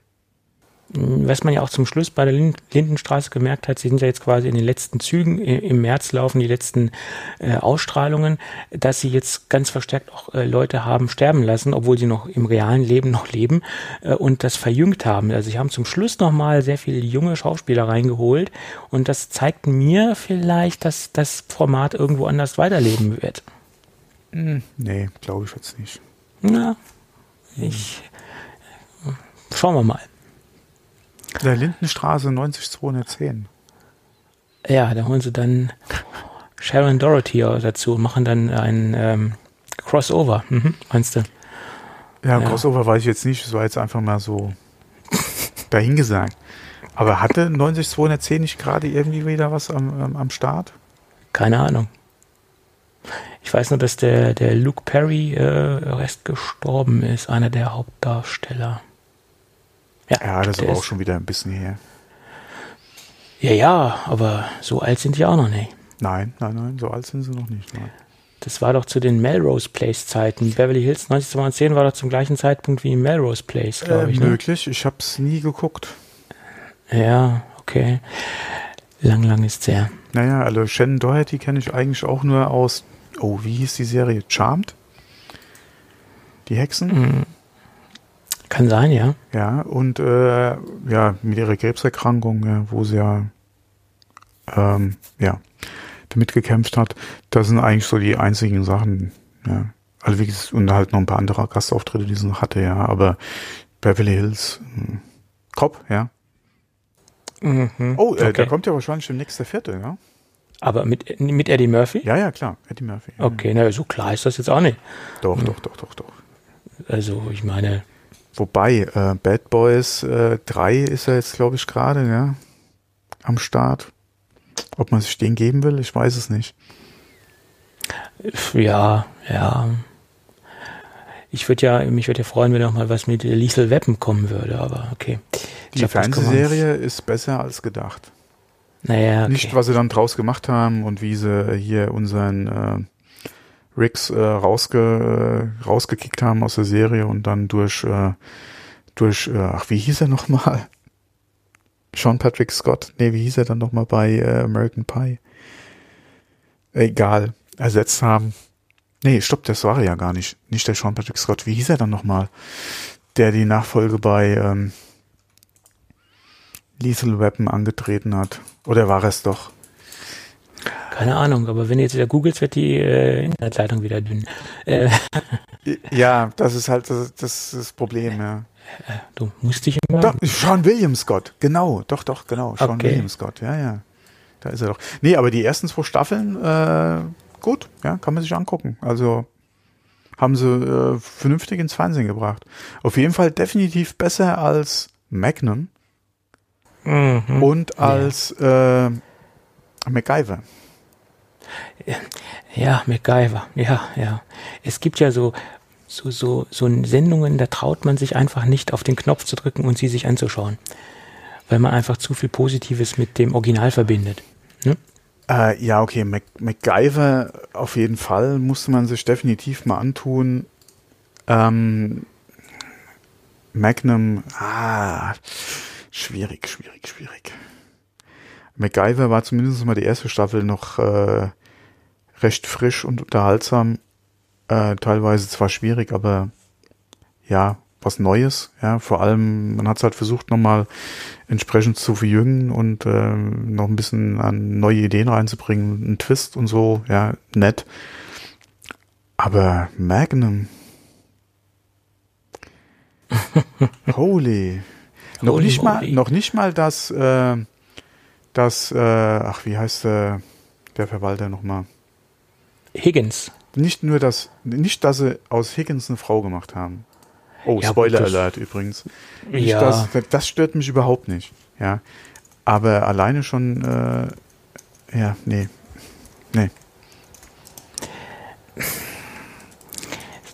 was man ja auch zum Schluss bei der Lindenstraße gemerkt hat, sie sind ja jetzt quasi in den letzten Zügen, im März laufen die letzten äh, Ausstrahlungen, dass sie jetzt ganz verstärkt auch äh, Leute haben sterben lassen, obwohl sie noch im realen Leben noch leben äh, und das verjüngt haben. Also sie haben zum Schluss nochmal sehr viele junge Schauspieler reingeholt und das zeigt mir vielleicht, dass das Format irgendwo anders weiterleben wird. Hm, nee, glaube ich jetzt nicht. Na, ich. Schauen wir mal. Der Lindenstraße 90210. Ja, da holen sie dann Sharon Dorothy dazu und machen dann ein ähm, Crossover, mhm, meinst du? Ja, ja, Crossover weiß ich jetzt nicht, das war jetzt einfach mal so dahingesagt. Aber hatte 90210 nicht gerade irgendwie wieder was am, am, am Start? Keine Ahnung. Ich weiß nur, dass der, der Luke Perry äh, Rest gestorben ist, einer der Hauptdarsteller. Ja, ja das ist aber auch schon wieder ein bisschen her. Ja, ja, aber so alt sind die auch noch nicht. Nein, nein, nein, so alt sind sie noch nicht. Nein. Das war doch zu den Melrose Place Zeiten. Beverly Hills 1910 war doch zum gleichen Zeitpunkt wie Melrose Place, glaube äh, ich. Ne? Möglich, ich habe es nie geguckt. Ja, okay. Lang, lang ist sehr. Naja, also Shannon Doherty kenne ich eigentlich auch nur aus, oh, wie hieß die Serie? Charmed? Die Hexen? Mhm. Kann sein, ja. Ja, und äh, ja, mit ihrer Krebserkrankung, wo sie ja, ähm, ja damit gekämpft hat, das sind eigentlich so die einzigen Sachen, ja. Also wie gesagt, und halt noch ein paar andere Gastauftritte, die sie noch hatte, ja, aber Beverly Hills. Hm, Cop, ja. Mhm, oh, äh, okay. da kommt ja wahrscheinlich schon nächster Vierte, ja. Aber mit, mit Eddie Murphy? Ja, ja, klar, Eddie Murphy. Ja. Okay, na, so klar ist das jetzt auch nicht. Doch, hm. doch, doch, doch, doch. Also, ich meine, Wobei, äh, Bad Boys äh, 3 ist ja jetzt, glaube ich, gerade, ja, am Start. Ob man sich den geben will, ich weiß es nicht. Ja, ja. Ich würde ja, mich würde ja freuen, wenn auch mal was mit Lethal Weapon kommen würde, aber okay. Die Fernsehserie ist besser als gedacht. Naja, okay. Nicht, was sie dann draus gemacht haben und wie sie hier unseren äh, Riggs äh, rausge, äh, rausgekickt haben aus der Serie und dann durch, äh, durch, äh, ach, wie hieß er nochmal? Sean Patrick Scott, nee, wie hieß er dann nochmal bei äh, American Pie? Egal, ersetzt haben. Nee, stopp, das war er ja gar nicht. Nicht der Sean Patrick Scott. Wie hieß er dann nochmal? Der die Nachfolge bei ähm, Lethal Weapon angetreten hat. Oder war es doch? Keine Ahnung, aber wenn du jetzt wieder googelst, wird die äh, Internetleitung wieder dünn. Äh. Ja, das ist halt das, das, das Problem, ja. Äh, du musst dich immer. Doch, Sean William Scott, genau, doch, doch, genau. Sean okay. William Scott, ja, ja. Da ist er doch. Nee, aber die ersten zwei Staffeln, äh, gut, ja, kann man sich angucken. Also haben sie äh, vernünftig ins Fernsehen gebracht. Auf jeden Fall definitiv besser als Magnum mhm. und als ja. äh, MacGyver. Ja, MacGyver, ja, ja. Es gibt ja so, so, so, so Sendungen, da traut man sich einfach nicht auf den Knopf zu drücken und sie sich anzuschauen. Weil man einfach zu viel Positives mit dem Original verbindet. Ne? Äh, ja, okay, Mac MacGyver auf jeden Fall musste man sich definitiv mal antun. Ähm, Magnum, ah, schwierig, schwierig, schwierig. MacGyver war zumindest mal die erste Staffel noch äh, recht frisch und unterhaltsam. Äh, teilweise zwar schwierig, aber ja, was Neues. Ja, vor allem, man hat es halt versucht, nochmal entsprechend zu verjüngen und äh, noch ein bisschen an neue Ideen reinzubringen, einen Twist und so, ja, nett. Aber Magnum. Holy. Noch holy, nicht mal, noch nicht mal das, äh, das, äh, ach, wie heißt äh, der Verwalter nochmal? Higgins. Nicht nur das, nicht, dass sie aus Higgins eine Frau gemacht haben. Oh, Ja, Spoiler gut, Alert übrigens. Nicht Ja. Das, das stört mich überhaupt nicht. Ja. Aber alleine schon, äh, ja, nee. Nee.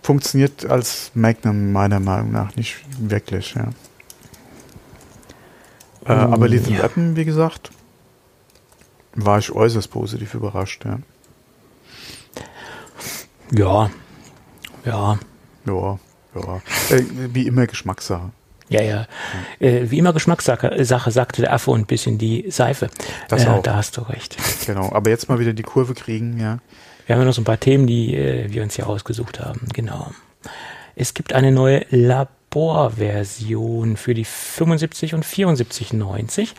Funktioniert als Magnum meiner Meinung nach nicht wirklich, ja. Äh, aber Little ja. Weapon, wie gesagt, war ich äußerst positiv überrascht, ja. Ja, ja, Ja, ja. Äh, wie immer Geschmackssache. ja, ja. Äh, wie immer Geschmackssache, Sache, sagte der Affe und ein bisschen die Seife. Das äh, auch. Da hast du recht. Genau. Aber jetzt mal wieder die Kurve kriegen, ja. Wir haben ja noch so ein paar Themen, die äh, wir uns hier ausgesucht haben. Genau. Es gibt eine neue Laborversion für die 75 und 7490.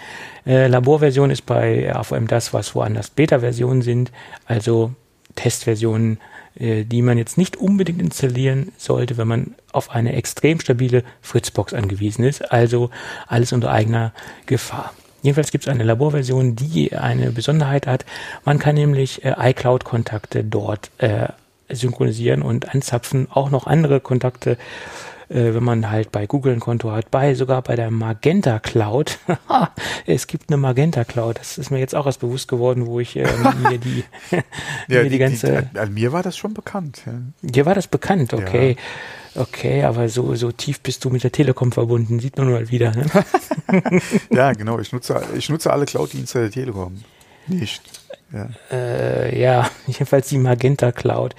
Äh, Laborversion ist bei AVM das, was woanders Beta-Versionen sind, also Testversionen, äh, die man jetzt nicht unbedingt installieren sollte, wenn man auf eine extrem stabile Fritzbox angewiesen ist. Also alles unter eigener Gefahr. Jedenfalls gibt es eine Laborversion, die eine Besonderheit hat. Man kann nämlich äh, iCloud-Kontakte dort äh, synchronisieren und anzapfen. Auch noch andere Kontakte, äh, wenn man halt bei Google ein Konto hat, bei sogar bei der Magenta Cloud. es gibt eine Magenta Cloud. Das ist mir jetzt auch erst bewusst geworden, wo ich äh, mir die, mir die, ganze. äh, mir war das schon bekannt. Ja. Dir war das bekannt, okay. Okay, aber so, so tief bist du mit der Telekom verbunden, sieht man mal wieder. Ne? ja, genau. Ich nutze, ich nutze alle Cloud-Dienste der Telekom. Nicht. Ja. äh, ja, jedenfalls die Magenta Cloud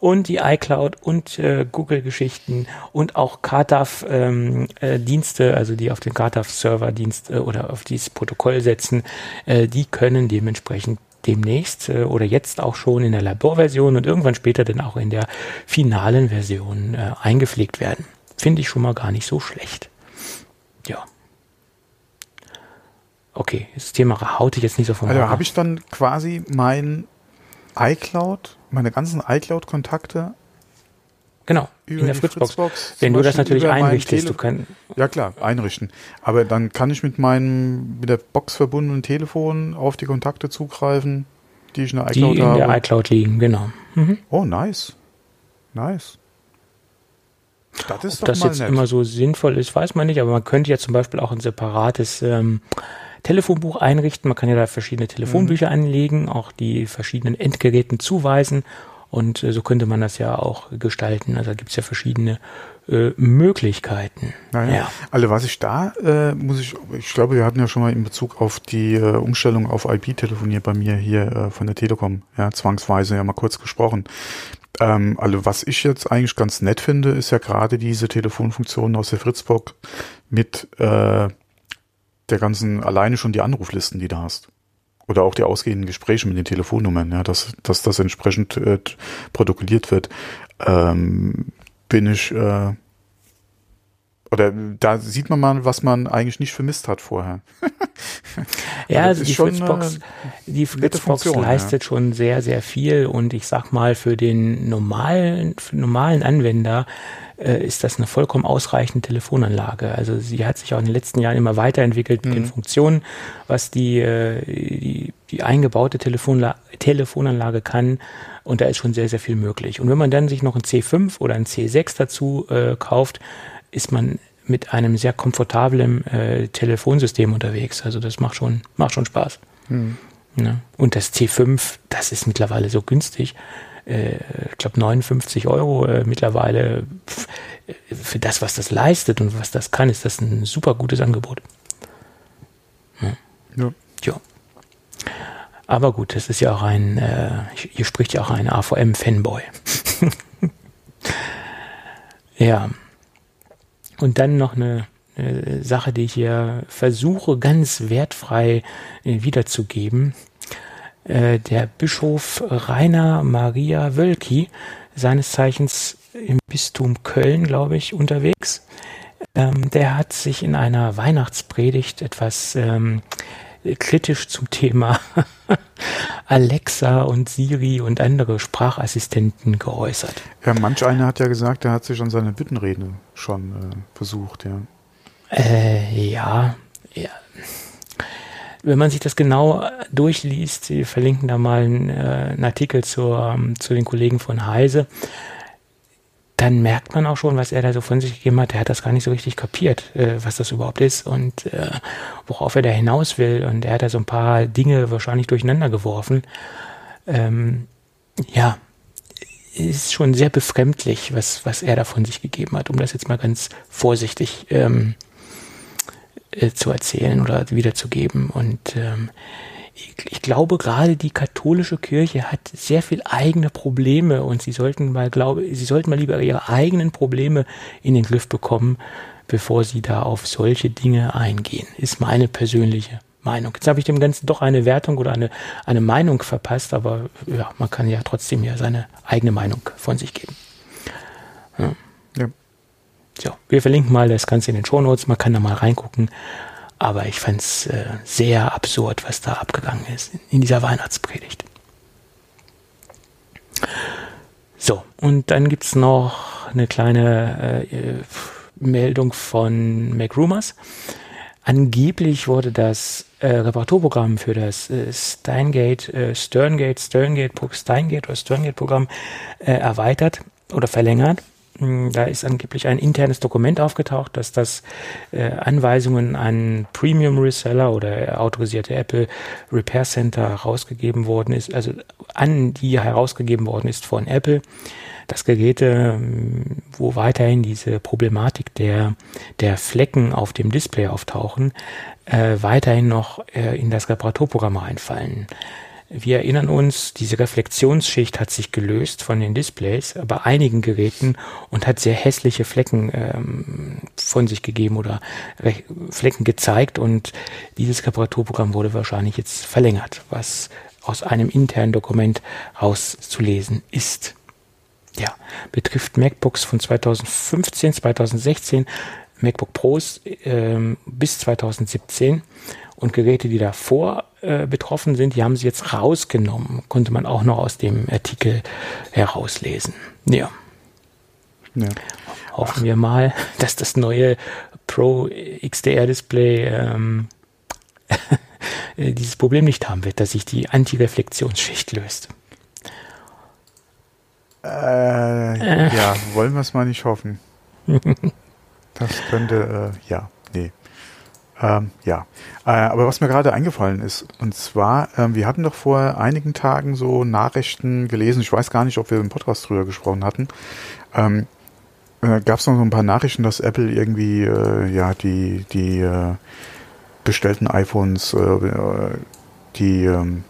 und die iCloud und äh, Google-Geschichten und auch KTAF-Dienste, also die auf den KTAF-Server-Dienst äh, oder auf dieses Protokoll setzen, äh, die können dementsprechend demnächst äh, oder jetzt auch schon in der Laborversion und irgendwann später dann auch in der finalen Version äh, eingepflegt werden. Finde ich schon mal gar nicht so schlecht. Ja. Okay, das Thema haut ich jetzt nicht so vom Also habe ich dann quasi mein iCloud, meine ganzen iCloud-Kontakte Genau, über in der die Fritzbox. Fritzbox Wenn du das natürlich einrichtest, du kannst, Ja klar, einrichten. Aber dann kann ich mit meinem mit der Box verbundenen Telefon auf die Kontakte zugreifen, die ich in der die iCloud in habe. der iCloud liegen, genau. Mhm. oh, nice. Nice. Das ist Ob das jetzt nett. immer so sinnvoll ist, weiß man nicht, aber man könnte ja zum Beispiel auch ein separates ähm, Telefonbuch einrichten. Man kann ja da verschiedene Telefonbücher Mhm. anlegen, auch die verschiedenen Endgeräten zuweisen. Und äh, so könnte man das ja auch gestalten. Also da gibt es ja verschiedene äh, Möglichkeiten. Naja. Ja. Also was ich da, äh, muss ich, ich glaube, wir hatten ja schon mal in Bezug auf die äh, Umstellung auf IP-Telefonier bei mir hier äh, von der Telekom, ja, zwangsweise ja mal kurz gesprochen. Ähm, also was ich jetzt eigentlich ganz nett finde, ist ja gerade diese Telefonfunktion aus der Fritzbox mit äh, der ganzen, alleine schon die Anruflisten, die du hast. Oder auch die ausgehenden Gespräche mit den Telefonnummern, ja, dass, dass das entsprechend äh, protokolliert wird. Ähm, bin ich äh, oder da sieht man mal, was man eigentlich nicht vermisst hat vorher. Ja, Also also die Fritzbox, eine die Fritzbox Funktion, leistet schon sehr, sehr viel und ich sag mal, für den normalen, für den normalen Anwender äh, ist das eine vollkommen ausreichende Telefonanlage. Also sie hat sich auch in den letzten Jahren immer weiterentwickelt mit den Funktionen, was die, äh, die, die eingebaute Telefonla Telefonanlage kann. Und da ist schon sehr, sehr viel möglich. Und wenn man dann sich noch ein C5 oder ein C6 dazu äh, kauft, ist man mit einem sehr komfortablen äh, Telefonsystem unterwegs. Also das macht schon, macht schon Spaß. Ne? Und das C5, das ist mittlerweile so günstig. Äh, ich glaube 59 Euro äh, mittlerweile. Äh, für das, was das leistet und was das kann, ist das ein super gutes Angebot. Ja. Ja. Aber gut, das ist ja auch ein, äh, hier spricht ja auch ein AVM-Fanboy. ja. Und dann noch eine, äh, Sache, die ich hier versuche ganz wertfrei wiederzugeben. Äh, der Bischof Rainer Maria Wölki, seines Zeichens im Bistum Köln, glaube ich, unterwegs, ähm, der hat sich in einer Weihnachtspredigt etwas ähm, kritisch zum Thema Alexa und Siri und andere Sprachassistenten geäußert. Ja, manch einer hat ja gesagt, er hat sich an seine Bittenrede schon äh, versucht, ja. Äh, ja, ja. Wenn man sich das genau durchliest, wir verlinken da mal einen, äh, einen Artikel zur, ähm, zu den Kollegen von Heise. dann merkt man auch schon, was er da so von sich gegeben hat. Er hat das gar nicht so richtig kapiert, äh, was das überhaupt ist und äh, worauf er da hinaus will. Und er hat da so ein paar Dinge wahrscheinlich durcheinander geworfen. Ähm, ja, ist schon sehr befremdlich, was, was er da von sich gegeben hat, um das jetzt mal ganz vorsichtig ähm, äh, zu erzählen oder wiederzugeben. Und ähm, ich glaube, gerade die katholische Kirche hat sehr viel eigene Probleme und sie sollten mal, glaube, sie sollten mal lieber ihre eigenen Probleme in den Griff bekommen, bevor sie da auf solche Dinge eingehen. Ist meine persönliche Meinung. Jetzt habe ich dem Ganzen doch eine Wertung oder eine, eine Meinung verpasst, aber ja, man kann ja trotzdem ja seine eigene Meinung von sich geben. Ja. wir verlinken mal das Ganze in den Show Notes. Man kann da mal reingucken. Aber ich fand es äh, sehr absurd, was da abgegangen ist in dieser Weihnachtspredigt. So, und dann gibt es noch eine kleine äh, Meldung von MacRumors. Angeblich wurde das äh, Reparaturprogramm für das äh, Steingate, äh, Sterngate, Sterngate, Steingate oder Sterngate Programm äh, erweitert oder verlängert da ist angeblich ein internes Dokument aufgetaucht, dass das äh, Anweisungen an Premium Reseller oder autorisierte Apple Repair Center herausgegeben worden ist, also an die herausgegeben worden ist von Apple, dass Geräte, hm, wo weiterhin diese Problematik der, der Flecken auf dem Display auftauchen, äh, weiterhin noch äh, in das Reparaturprogramm reinfallen. Wir erinnern uns, diese Reflexionsschicht hat sich gelöst von den Displays bei einigen Geräten und hat sehr hässliche Flecken ähm, von sich gegeben oder Flecken gezeigt und dieses Reparaturprogramm wurde wahrscheinlich jetzt verlängert, was aus einem internen Dokument rauszulesen ist. Ja, betrifft MacBooks von 2015, 2016, MacBook Pros ähm, bis 2017 und Geräte, die davor äh, betroffen sind, die haben sie jetzt rausgenommen. Konnte man auch noch aus dem Artikel herauslesen. Ja. ja. Hoffen Ach. wir mal, dass das neue Pro XDR-Display ähm, dieses Problem nicht haben wird, dass sich die Antireflexionsschicht löst. Äh, äh. Ja, wollen wir es mal nicht hoffen. das könnte, äh, ja, nee. Ähm, ja, äh, aber was mir gerade eingefallen ist, und zwar, ähm, wir hatten doch vor einigen Tagen so Nachrichten gelesen, ich weiß gar nicht, ob wir im Podcast drüber gesprochen hatten, ähm, äh, gab es noch so ein paar Nachrichten, dass Apple irgendwie äh, ja die die äh, bestellten iPhones, äh, äh die ähm,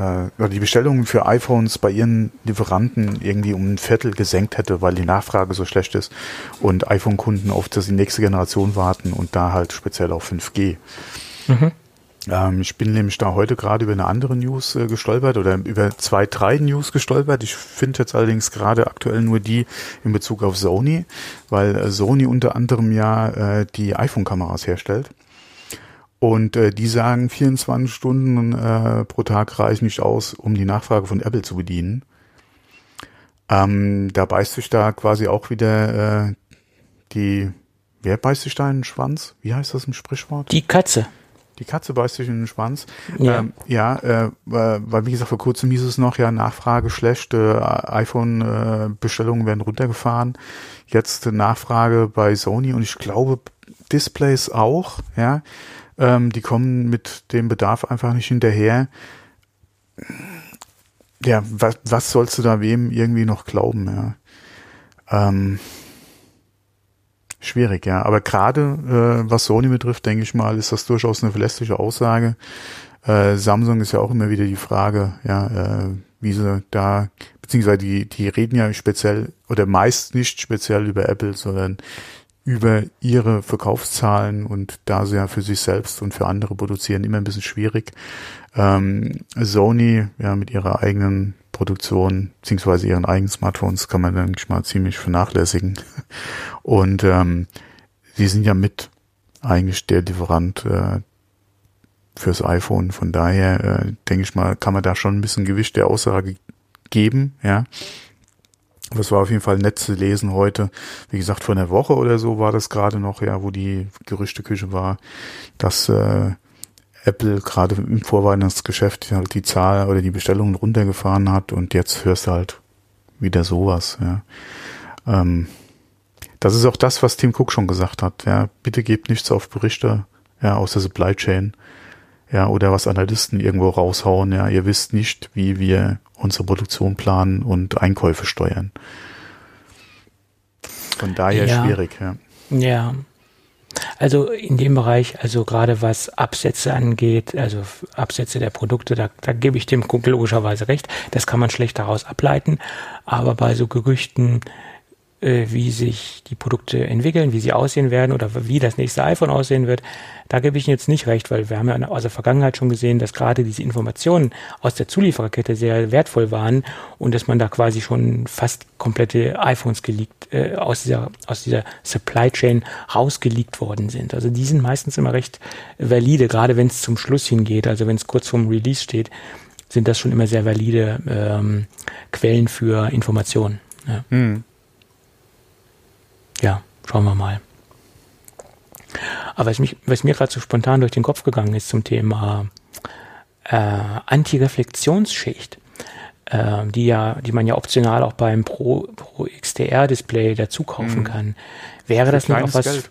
äh, die Bestellungen für iPhones bei ihren Lieferanten irgendwie um ein Viertel gesenkt hätte, weil die Nachfrage so schlecht ist und iPhone-Kunden auf die nächste Generation warten und da halt speziell auf 5G. Mhm. Ähm, ich bin nämlich da heute gerade über eine andere News äh, gestolpert oder über zwei, drei News gestolpert. Ich finde jetzt allerdings gerade aktuell nur die in Bezug auf Sony, weil äh, Sony unter anderem ja äh, die iPhone-Kameras herstellt. Und äh, die sagen, 24 Stunden äh, pro Tag reichen nicht aus, um die Nachfrage von Apple zu bedienen. Ähm, da beißt sich da quasi auch wieder äh, die, wer beißt sich da in den Schwanz? Wie heißt das im Sprichwort? Die Katze. Die Katze beißt sich in den Schwanz. Ja, ähm, ja äh, weil wie gesagt, vor kurzem hieß es noch, ja, Nachfrage schlecht, äh, iPhone-Bestellungen äh, werden runtergefahren. Jetzt Nachfrage bei Sony und ich glaube Displays auch, ja. Ähm, die kommen mit dem Bedarf einfach nicht hinterher. Ja, was, was sollst du da wem irgendwie noch glauben, ja? Ähm, schwierig, ja. Aber gerade äh, was Sony betrifft, denke ich mal, ist das durchaus eine verlässliche Aussage. Äh, Samsung ist ja auch immer wieder die Frage, ja, äh, wie sie da, beziehungsweise die, die reden ja speziell oder meist nicht speziell über Apple, sondern über ihre Verkaufszahlen und da sie ja für sich selbst und für andere produzieren, immer ein bisschen schwierig. Ähm, Sony, ja, mit ihrer eigenen Produktion, beziehungsweise ihren eigenen Smartphones kann man, ich mal, ziemlich vernachlässigen. Und ähm, die sind ja mit eigentlich der Lieferant äh, fürs iPhone. Von daher, äh, denke ich mal, kann man da schon ein bisschen Gewicht der Aussage geben, ja. Das war auf jeden Fall nett zu lesen heute. Wie gesagt, vor einer Woche oder so war das gerade noch, ja, wo die Gerüchteküche war, dass äh, Apple gerade im Vorweihnachtsgeschäft halt die Zahl oder die Bestellungen runtergefahren hat und jetzt hörst du halt wieder sowas, ja. Ähm, das ist auch das, was Tim Cook schon gesagt hat. Ja, bitte gebt nichts auf Berichte, ja, aus der Supply Chain, ja, oder was Analysten irgendwo raushauen. Ja, ihr wisst nicht, wie wir unsere Produktion planen und Einkäufe steuern. Von daher ja. schwierig, ja. Ja. Also in dem Bereich, also gerade was Absätze angeht, also Absätze der Produkte, da, da gebe ich dem Kumpel logischerweise recht. Das kann man schlecht daraus ableiten. Aber bei so Gerüchten, wie sich die Produkte entwickeln, wie sie aussehen werden oder wie das nächste iPhone aussehen wird, da gebe ich Ihnen jetzt nicht recht, weil wir haben ja aus der Vergangenheit schon gesehen, dass gerade diese Informationen aus der Zuliefererkette sehr wertvoll waren und dass man da quasi schon fast komplette iPhones geleakt, äh, aus dieser, aus dieser Supply Chain rausgeleakt worden sind. Also die sind meistens immer recht valide, gerade wenn es zum Schluss hingeht, also wenn es kurz vorm Release steht, sind das schon immer sehr valide ähm, Quellen für Informationen. Ja. Hm ja, schauen wir mal. Aber was, mich, was mir gerade so spontan durch den Kopf gegangen ist zum Thema äh, Antireflexionsschicht, äh, die ja, die man ja optional auch beim Pro, Pro XDR Display dazu kaufen hm. kann. Wäre das nicht auch was? Geld.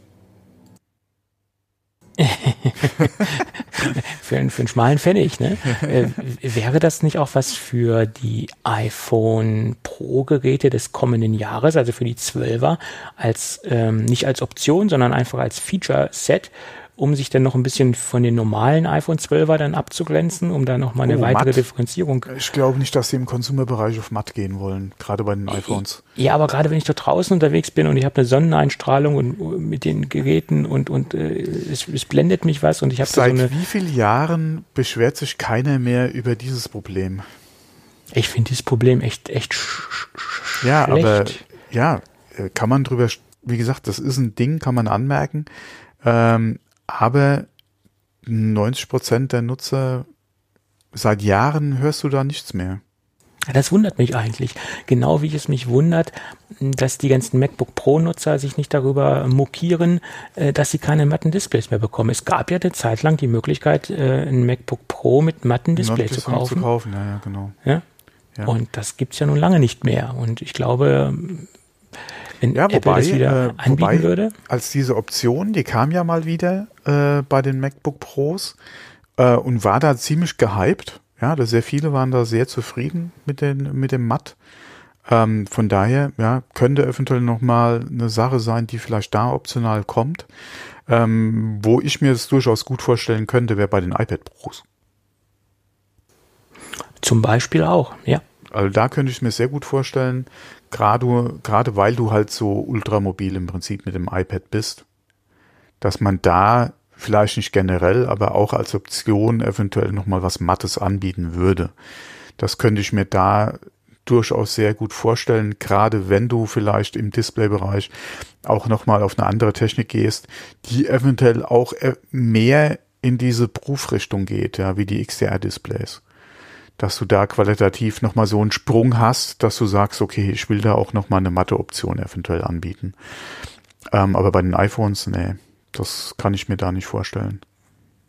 für, einen, für einen schmalen Pfennig, ne? Äh, wäre das nicht auch was für die iPhone Pro Geräte des kommenden Jahres, also für die 12er, als ähm, nicht als Option, sondern einfach als Feature Set, um sich dann noch ein bisschen von den normalen iPhone 12er dann abzugrenzen, um da noch mal eine oh, weitere matt. Differenzierung. Ich glaube nicht, dass sie im Konsumerbereich auf matt gehen wollen, gerade bei den iPhones. Ja, aber gerade wenn ich da draußen unterwegs bin und ich habe eine Sonneneinstrahlung und äh, mit den Geräten und und äh, es, es blendet mich was und ich habe Seit so eine, wie vielen Jahren beschwert sich keiner mehr über dieses Problem? Ich finde dieses Problem echt echt sch ja, schlecht. aber ja, äh, kann man drüber, wie gesagt, das ist ein Ding, kann man anmerken. Ähm, aber 90 Prozent der Nutzer, seit Jahren hörst du da nichts mehr. Das wundert mich eigentlich. Genau wie es mich wundert, dass die ganzen MacBook Pro-Nutzer sich nicht darüber mokieren, äh, dass sie keine matten Displays mehr bekommen. Es gab ja eine Zeit lang die Möglichkeit, äh, ein MacBook Pro mit matten Display zu kaufen. Zu kaufen. Ja, ja, genau. Ja? ja. Und das gibt's ja nun lange nicht mehr. Und ich glaube, wenn ja, wobei, Apple das wieder äh, anbieten wobei, würde? Als diese Option, die kam ja mal wieder äh, bei den MacBook Pros äh, und war da ziemlich gehypt. Ja, da sehr viele waren da sehr zufrieden mit, den, mit dem Matt. Ähm, von daher, ja, könnte eventuell nochmal eine Sache sein, die vielleicht da optional kommt. Ähm, wo ich mir das durchaus gut vorstellen könnte, wäre bei den iPad Pros. Zum Beispiel auch, ja. Also da könnte ich mir sehr gut vorstellen, gerade, gerade weil du halt so ultramobil im Prinzip mit dem iPad bist, dass man da vielleicht nicht generell, aber auch als Option eventuell nochmal was Mattes anbieten würde. Das könnte ich mir da durchaus sehr gut vorstellen, gerade wenn du vielleicht im Displaybereich auch nochmal auf eine andere Technik gehst, die eventuell auch äh, mehr in diese Berufsrichtung geht, ja, wie die XDR-Displays dass du da qualitativ nochmal so einen Sprung hast, dass du sagst, okay, ich will da auch nochmal eine Matte-Option eventuell anbieten. Ähm, aber bei den iPhones, nee, das kann ich mir da nicht vorstellen.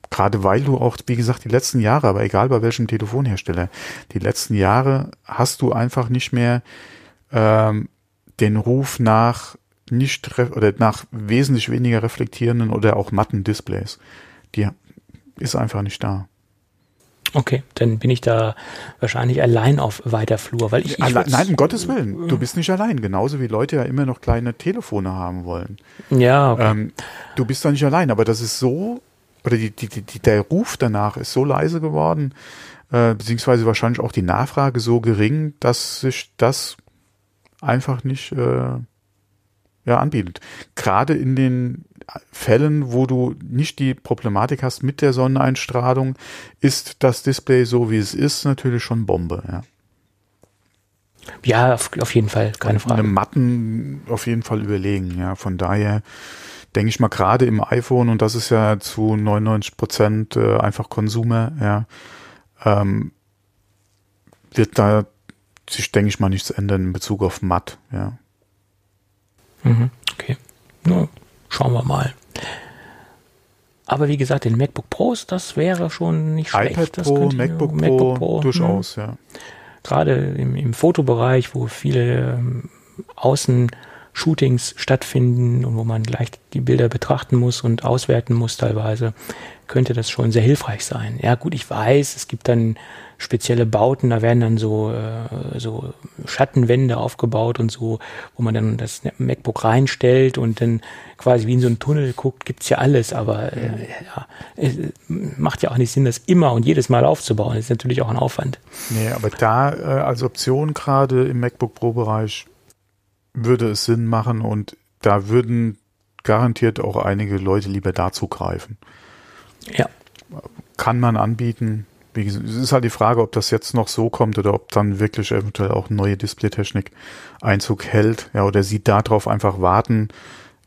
Gerade weil du auch, wie gesagt, die letzten Jahre, aber egal bei welchem Telefonhersteller, die letzten Jahre hast du einfach nicht mehr ähm, den Ruf nach nicht oder nach wesentlich weniger reflektierenden oder auch matten Displays. Die ist einfach nicht da. Okay, dann bin ich da wahrscheinlich allein auf weiter Flur, weil ich, ich Alle, nein, um Gottes Willen, du bist nicht allein. Genauso wie Leute ja immer noch kleine Telefone haben wollen. Ja. Okay. Ähm, du bist da nicht allein, aber das ist so oder die, die, die, der Ruf danach ist so leise geworden, äh, beziehungsweise wahrscheinlich auch die Nachfrage so gering, dass sich das einfach nicht äh, ja anbietet. Gerade in den Fällen, wo du nicht die Problematik hast mit der Sonneneinstrahlung, ist das Display so wie es ist natürlich schon Bombe. Ja, ja auf, auf jeden Fall, keine Frage. Einem Matten auf jeden Fall überlegen. Ja, von daher denke ich mal gerade im iPhone und das ist ja zu 99 Prozent äh, einfach Konsumer. Ja, ähm, wird da sich denke ich mal nichts ändern in Bezug auf Matt. Ja. Mhm, okay. No, Schauen wir mal. Aber wie gesagt, den MacBook Pros, das wäre schon nicht schlecht. iPad Pro, MacBook, MacBook, Pro, durchaus, hm. ja. gerade im, im Fotobereich, wo viele ähm, Außenshootings stattfinden und wo man gleich die Bilder betrachten muss und auswerten muss teilweise, könnte das schon sehr hilfreich sein. Ja gut, ich weiß, es gibt dann spezielle Bauten, da werden dann so, äh, so Schattenwände aufgebaut und so, wo man dann das MacBook reinstellt und dann quasi wie in so einen Tunnel guckt, gibt's ja alles, aber äh, ja, es macht ja auch nicht Sinn, das immer und jedes Mal aufzubauen. Das ist natürlich auch ein Aufwand. Nee, aber da äh, als Option gerade im MacBook Pro-Bereich würde es Sinn machen und da würden garantiert auch einige Leute lieber dazu greifen. Ja. Kann man anbieten. Es ist halt die Frage, ob das jetzt noch so kommt oder ob dann wirklich eventuell auch neue Displaytechnik Einzug hält. Ja, oder sie darauf einfach warten.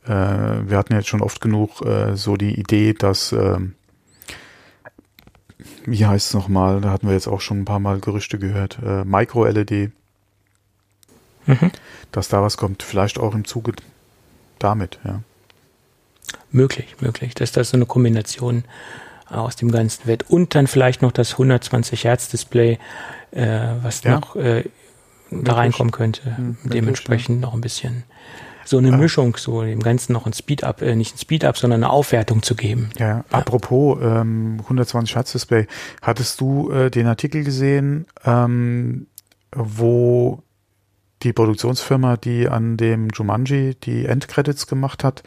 Äh, wir hatten jetzt schon oft genug äh, so die Idee, dass äh, wie heißt es nochmal, da hatten wir jetzt auch schon ein paar Mal Gerüchte gehört, äh, Micro-LED, mhm. dass da was kommt, vielleicht auch im Zuge damit, ja. Möglich, möglich, dass das so eine Kombination aus dem Ganzen wird. Und dann vielleicht noch das 120 Hertz Display, äh, was ja. noch äh, da reinkommen könnte. Hm, Dementsprechend ja. noch ein bisschen so eine ah. Mischung, so dem Ganzen noch ein Speed-Up, äh, nicht ein Speed-Up, sondern eine Aufwertung zu geben. Ja, ja. apropos ähm, 120 Hertz Display, hattest du äh, den Artikel gesehen, ähm, wo die Produktionsfirma, die an dem Jumanji die Endcredits gemacht hat,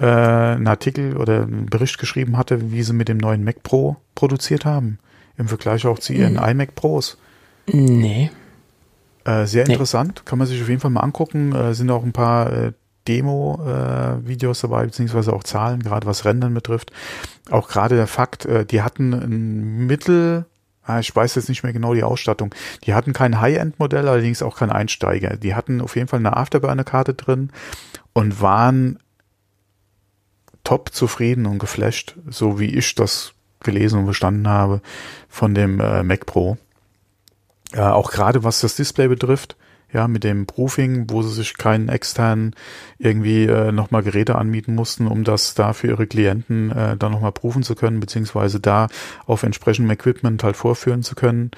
äh, einen Artikel oder einen Bericht geschrieben hatte, wie sie mit dem neuen Mac Pro produziert haben. Im Vergleich auch zu ihren mhm. iMac Pros. Nee. Äh, sehr interessant, nee. kann man sich auf jeden Fall mal angucken. Äh, sind auch ein paar äh, Demo-Videos dabei, beziehungsweise auch Zahlen, gerade was Rendern betrifft. Auch gerade der Fakt, äh, die hatten ein Mittel, ich weiß jetzt nicht mehr genau die Ausstattung. Die hatten kein High-End-Modell, allerdings auch kein Einsteiger. Die hatten auf jeden Fall eine Afterburner-Karte drin und waren top zufrieden und geflasht, so wie ich das gelesen und verstanden habe von dem äh, Mac Pro. Äh, auch gerade was das Display betrifft, ja, mit dem Proofing, wo sie sich keinen externen irgendwie äh, nochmal Geräte anmieten mussten, um das da für ihre Klienten äh, dann nochmal prüfen zu können, beziehungsweise da auf entsprechendem Equipment halt vorführen zu können.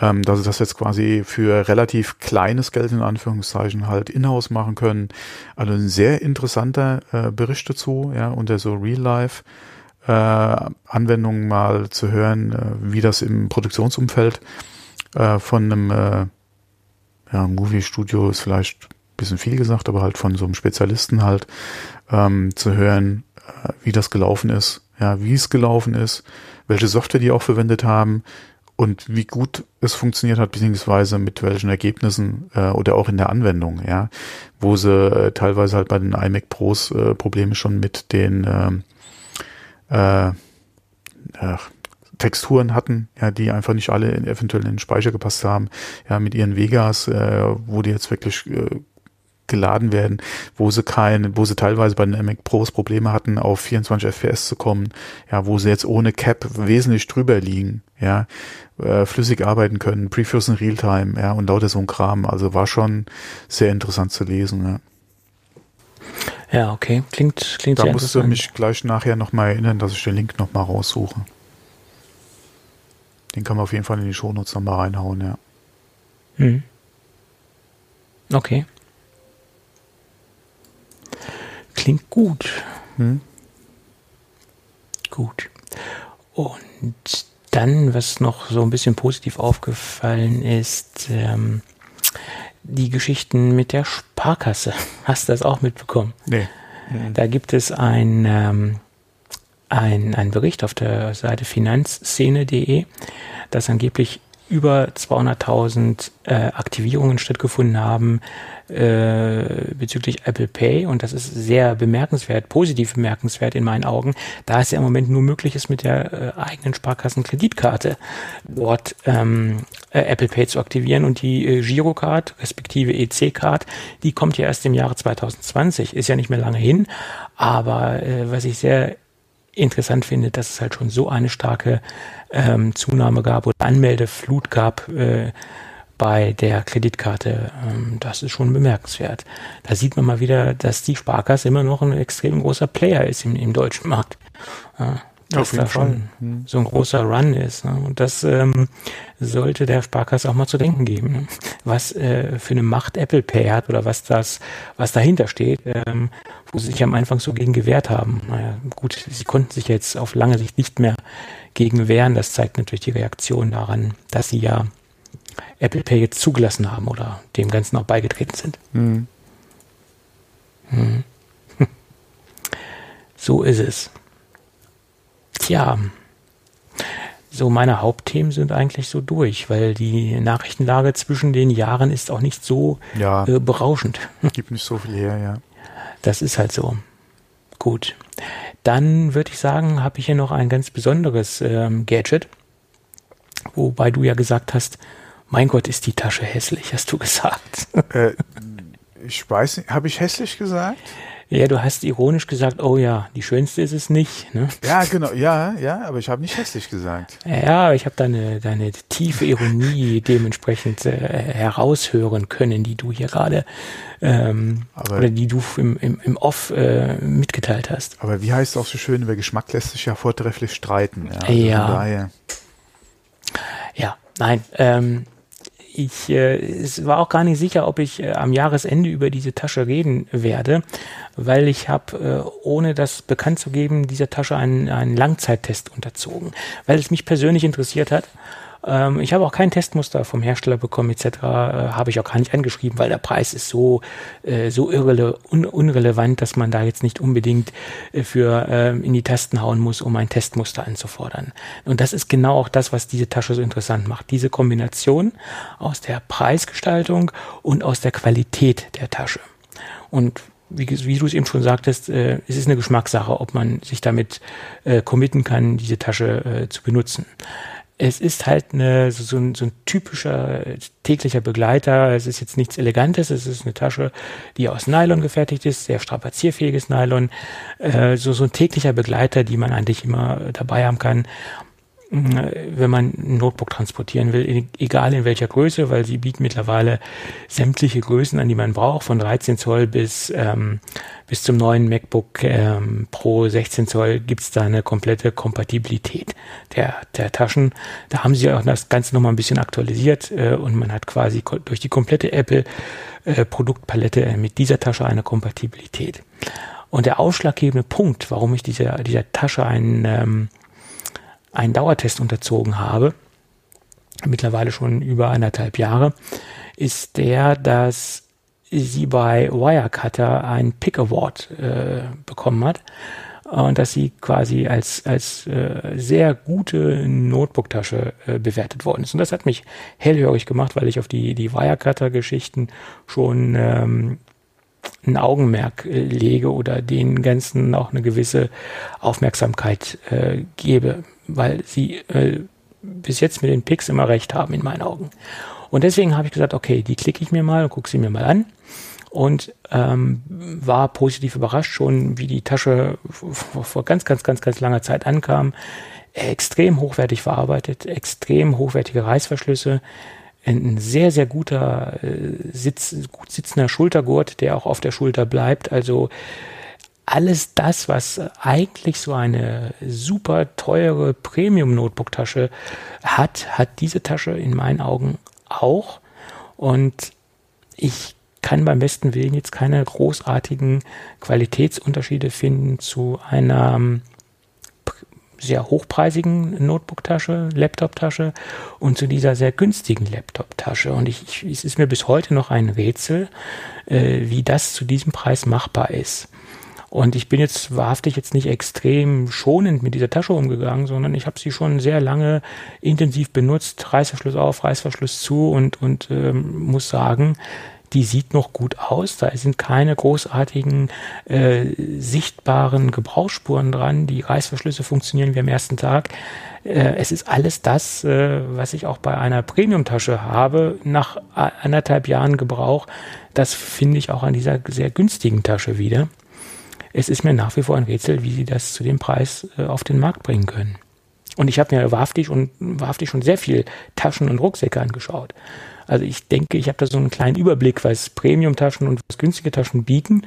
Ähm, dass sie das jetzt quasi für relativ kleines Geld in Anführungszeichen halt in-house machen können. Also ein sehr interessanter äh, Bericht dazu, ja, unter so Real-Life. Äh, Anwendungen mal zu hören, äh, wie das im Produktionsumfeld äh, von einem äh, ja, Movie-Studio ist vielleicht ein bisschen viel gesagt, aber halt von so einem Spezialisten halt ähm, zu hören, äh, wie das gelaufen ist, ja, wie es gelaufen ist, welche Software die auch verwendet haben und wie gut es funktioniert hat, beziehungsweise mit welchen Ergebnissen äh, oder auch in der Anwendung, ja, wo sie äh, teilweise halt bei den iMac Pros äh, Probleme schon mit den ähm, äh, ach, Texturen hatten, ja, die einfach nicht alle in, eventuell in den Speicher gepasst haben, ja, mit ihren Vegas, äh, wo die jetzt wirklich äh, geladen werden, wo sie kein, wo sie teilweise bei den Mac Pros Probleme hatten, auf 24 FPS zu kommen, ja, wo sie jetzt ohne Cap wesentlich drüber liegen, ja, äh, flüssig arbeiten können, Previews in Realtime, ja, und lauter so ein Kram. Also war schon sehr interessant zu lesen, ja. Ja, okay. Klingt, klingt da musst du mich gleich nachher nochmal erinnern, dass ich den Link nochmal raussuche. Den kann man auf jeden Fall in die Shownotes nochmal reinhauen, ja. Hm. Okay. Klingt gut. Hm. Gut. Und dann, was noch so ein bisschen positiv aufgefallen ist, ähm, die Geschichten mit der Sparkasse. Hast du das auch mitbekommen? Nee. Da gibt es ein ähm, ein, ein Bericht auf der Seite finanzszene.de, dass angeblich über 200.000 äh, Aktivierungen stattgefunden haben äh, bezüglich Apple Pay. Und das ist sehr bemerkenswert, positiv bemerkenswert in meinen Augen, da es ja im Moment nur möglich ist, mit der äh, eigenen Sparkassenkreditkarte dort ähm, äh, Apple Pay zu aktivieren. Und die äh, Girocard respektive EC-Card, die kommt ja erst im Jahre 2020, ist ja nicht mehr lange hin, aber äh, was ich sehr interessant finde, dass es halt schon so eine starke ähm, Zunahme gab oder Anmeldeflut gab äh, bei der Kreditkarte. Ähm, das ist schon bemerkenswert. Da sieht man mal wieder, dass die Sparkasse immer noch ein extrem großer Player ist im, im deutschen Markt. Äh, dass da schon hm. so ein großer Run ist. Ne? Und das ähm, sollte der Sparkasse auch mal zu denken geben, ne? was äh, für eine Macht Apple Pay hat oder was das, was dahinter steht, ähm, wo sie sich am Anfang so gegen gewehrt haben. Naja, gut, sie konnten sich jetzt auf lange Sicht nicht mehr gegen wehren. Das zeigt natürlich die Reaktion daran, dass sie ja Apple Pay jetzt zugelassen haben oder dem Ganzen auch beigetreten sind. Hm. Hm. So ist es. Tja, so meine Hauptthemen sind eigentlich so durch, weil die Nachrichtenlage zwischen den Jahren ist auch nicht so ja, äh, berauschend. Gibt nicht so viel her, ja. Das ist halt so. Gut. Dann würde ich sagen, habe ich hier noch ein ganz besonderes ähm, Gadget, wobei du ja gesagt hast, mein Gott, ist die Tasche hässlich, hast du gesagt. Äh, ich weiß nicht, habe ich hässlich gesagt? Ja, du hast ironisch gesagt, oh ja, die schönste ist es nicht. Ne? Ja, genau, ja, ja, aber ich habe nicht hässlich gesagt. Ja, ich habe deine, deine tiefe Ironie dementsprechend äh, heraushören können, die du hier gerade ähm, oder die du im, im, im Off äh, mitgeteilt hast. Aber wie heißt es auch so schön, über Geschmack lässt sich ja vortrefflich streiten. Ja, also ja. ja nein, ähm, ich äh, es war auch gar nicht sicher, ob ich äh, am Jahresende über diese Tasche reden werde, weil ich habe, äh, ohne das bekannt zu geben, dieser Tasche einen, einen Langzeittest unterzogen, weil es mich persönlich interessiert hat ähm, ich habe auch kein Testmuster vom Hersteller bekommen etc. Äh, habe ich auch gar nicht angeschrieben, weil der Preis ist so äh, so irrele un unrelevant, dass man da jetzt nicht unbedingt äh, für äh, in die Tasten hauen muss, um ein Testmuster anzufordern. Und das ist genau auch das, was diese Tasche so interessant macht. Diese Kombination aus der Preisgestaltung und aus der Qualität der Tasche. Und wie, wie du es eben schon sagtest, äh, es ist eine Geschmackssache, ob man sich damit äh, committen kann, diese Tasche äh, zu benutzen es ist halt eine, so, so, ein, so ein typischer täglicher Begleiter. Es ist jetzt nichts Elegantes. Es ist eine Tasche, die aus Nylon gefertigt ist, sehr strapazierfähiges Nylon. Äh, so, so ein täglicher Begleiter, die man eigentlich immer dabei haben kann wenn man ein Notebook transportieren will, egal in welcher Größe, weil sie bieten mittlerweile sämtliche Größen an, die man braucht, von 13 Zoll bis, ähm, bis zum neuen MacBook ähm, Pro 16 Zoll gibt's da eine komplette Kompatibilität der, der Taschen. Da haben sie auch das Ganze nochmal ein bisschen aktualisiert äh, und man hat quasi durch die komplette Apple äh, Produktpalette mit dieser Tasche eine Kompatibilität. Und der ausschlaggebende Punkt, warum ich dieser, dieser Tasche einen ähm, einen Dauertest unterzogen habe, mittlerweile schon über anderthalb Jahre, ist der, dass sie bei Wirecutter einen Pick Award äh, bekommen hat und dass sie quasi als, als äh, sehr gute Notebook-Tasche äh, bewertet worden ist. Und das hat mich hellhörig gemacht, weil ich auf die, die Wirecutter-Geschichten schon ähm, ein Augenmerk äh, lege oder den Ganzen auch eine gewisse Aufmerksamkeit äh, gebe weil sie äh, bis jetzt mit den Picks immer recht haben in meinen Augen. Und deswegen habe ich gesagt, okay, die klicke ich mir mal und gucke sie mir mal an und ähm, war positiv überrascht schon, wie die Tasche vor ganz, ganz, ganz, ganz langer Zeit ankam. Extrem hochwertig verarbeitet, extrem hochwertige Reißverschlüsse, ein sehr, sehr guter äh, Sitz, gut sitzender Schultergurt, der auch auf der Schulter bleibt. Also alles das, was eigentlich so eine super teure Premium-Notebook-Tasche hat, hat diese Tasche in meinen Augen auch. Und ich kann beim besten Willen jetzt keine großartigen Qualitätsunterschiede finden zu einer ähm, sehr hochpreisigen Notebook-Tasche, Laptop-Tasche und zu dieser sehr günstigen Laptop-Tasche. Und ich, ich, es ist mir bis heute noch ein Rätsel, äh, wie das zu diesem Preis machbar ist. Und ich bin jetzt wahrhaftig jetzt nicht extrem schonend mit dieser Tasche umgegangen, sondern ich habe sie schon sehr lange intensiv benutzt, Reißverschluss auf, Reißverschluss zu und, und ähm, muss sagen, die sieht noch gut aus. Da sind keine großartigen äh, sichtbaren Gebrauchsspuren dran. Die Reißverschlüsse funktionieren wie am ersten Tag. Äh, es ist alles das, äh, was ich auch bei einer Premium-Tasche habe, nach anderthalb Jahren Gebrauch. Das finde ich auch an dieser sehr günstigen Tasche wieder es ist mir nach wie vor ein Rätsel, wie sie das zu dem Preis äh, auf den Markt bringen können. Und ich habe mir wahrhaftig und wahrhaftig schon sehr viel Taschen und Rucksäcke angeschaut. Also ich denke, ich habe da so einen kleinen Überblick, was Premium-Taschen und was günstige Taschen bieten.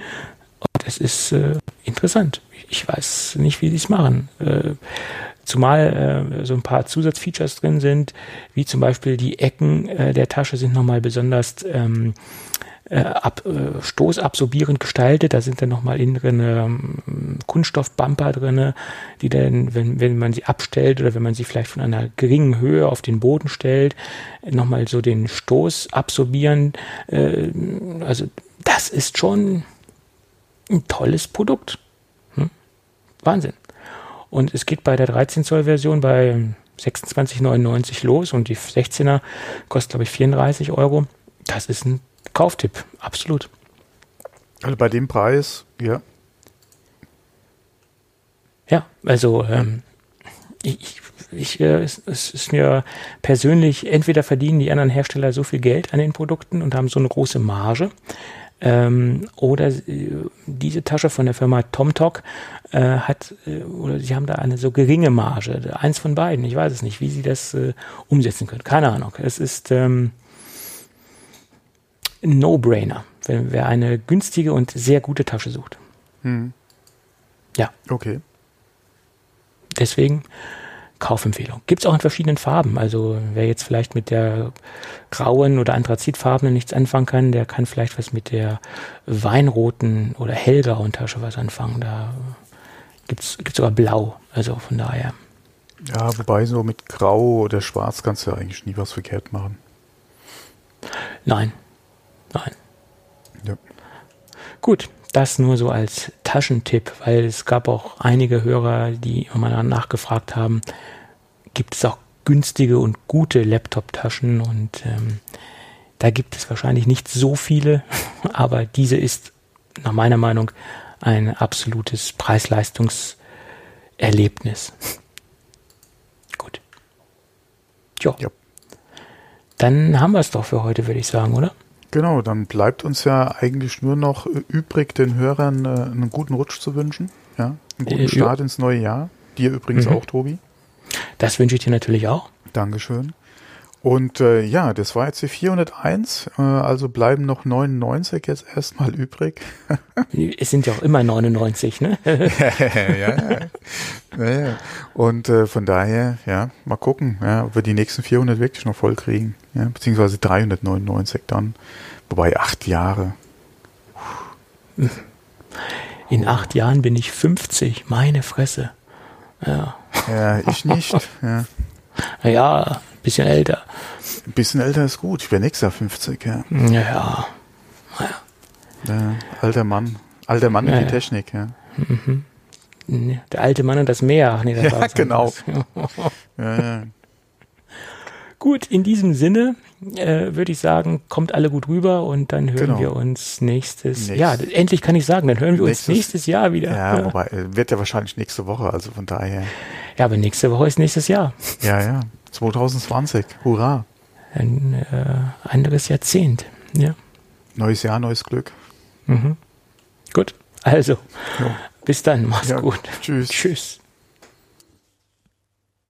Und es ist äh, interessant. Ich weiß nicht, wie sie es machen. Äh, zumal äh, so ein paar Zusatzfeatures drin sind, wie zum Beispiel die Ecken äh, der Tasche sind nochmal besonders ähm, äh, ab, äh, stoßabsorbierend gestaltet. Da sind dann nochmal innen drin ähm, Kunststoffbumper drinne, die dann, wenn, wenn man sie abstellt oder wenn man sie vielleicht von einer geringen Höhe auf den Boden stellt, nochmal so den Stoß absorbieren. Äh, also das ist schon ein tolles Produkt. Hm? Wahnsinn. Und es geht bei der 13 Zoll Version bei 26,99 los und die 16er kostet glaube ich 34 Euro. Das ist ein Kauftipp, absolut. Also bei dem Preis, ja. Ja, also ähm, ich, ich, äh, es, es ist mir persönlich, entweder verdienen die anderen Hersteller so viel Geld an den Produkten und haben so eine große Marge, ähm, oder äh, diese Tasche von der Firma TomTok äh, hat, äh, oder sie haben da eine so geringe Marge. Eins von beiden. Ich weiß es nicht, wie sie das äh, umsetzen können. Keine Ahnung. Es ist ähm, No-Brainer, wenn wer eine günstige und sehr gute Tasche sucht. Hm. Ja. Okay. Deswegen Kaufempfehlung. Gibt es auch in verschiedenen Farben. Also wer jetzt vielleicht mit der grauen oder anthrazitfarbenen nichts anfangen kann, der kann vielleicht was mit der weinroten oder hellgrauen Tasche was anfangen. Da gibt es sogar blau. Also von daher. Ja, wobei so mit grau oder schwarz kannst du ja eigentlich nie was verkehrt machen. Nein. Nein. Ja. Gut, das nur so als Taschentipp, weil es gab auch einige Hörer, die immer nachgefragt haben, gibt es auch günstige und gute Laptop-Taschen und ähm, da gibt es wahrscheinlich nicht so viele, aber diese ist nach meiner Meinung ein absolutes Preis-Leistungs-Erlebnis. Gut. Jo. Ja. Dann haben wir es doch für heute, würde ich sagen, oder? Genau, dann bleibt uns ja eigentlich nur noch übrig, den Hörern äh, einen guten Rutsch zu wünschen. Ja, einen guten äh, Start ins neue Jahr. Dir übrigens mhm. auch, Tobi. Das wünsche ich dir natürlich auch. Dankeschön. Und äh, ja, das war jetzt die 401, äh, also bleiben noch 99 jetzt erstmal übrig. es sind ja auch immer 99, ne? ja, ja, ja. Und äh, von daher, ja, mal gucken, ja, ob wir die nächsten 400 wirklich noch voll kriegen, ja, beziehungsweise 399 dann, wobei acht Jahre. In acht Jahren bin ich 50, meine Fresse. Ja, ja ich nicht. Ja. Ja, bisschen älter. Ein bisschen älter ist gut. Ich bin nächstes Jahr 50, ja. Ja, ja. alter Mann. Alter Mann ja, in die. Technik, ja. Mhm. Der alte Mann und das Meer. Ach nee, das ja, genau. ja, ja. Gut, in diesem Sinne äh, würde ich sagen, kommt alle gut rüber und dann hören genau. wir uns nächstes, Nächst, ja, endlich kann ich sagen, dann hören wir nächstes, uns nächstes Jahr wieder. Ja, ja, wobei, äh, wird ja wahrscheinlich nächste Woche, also von daher. Ja, aber nächste Woche ist nächstes Jahr. Ja, ja, 2020, hurra. Ein äh, anderes Jahrzehnt, ja. Neues Jahr, neues Glück. Mhm. Gut, also, jo. bis dann, mach's ja, gut. Tschüss. Tschüss.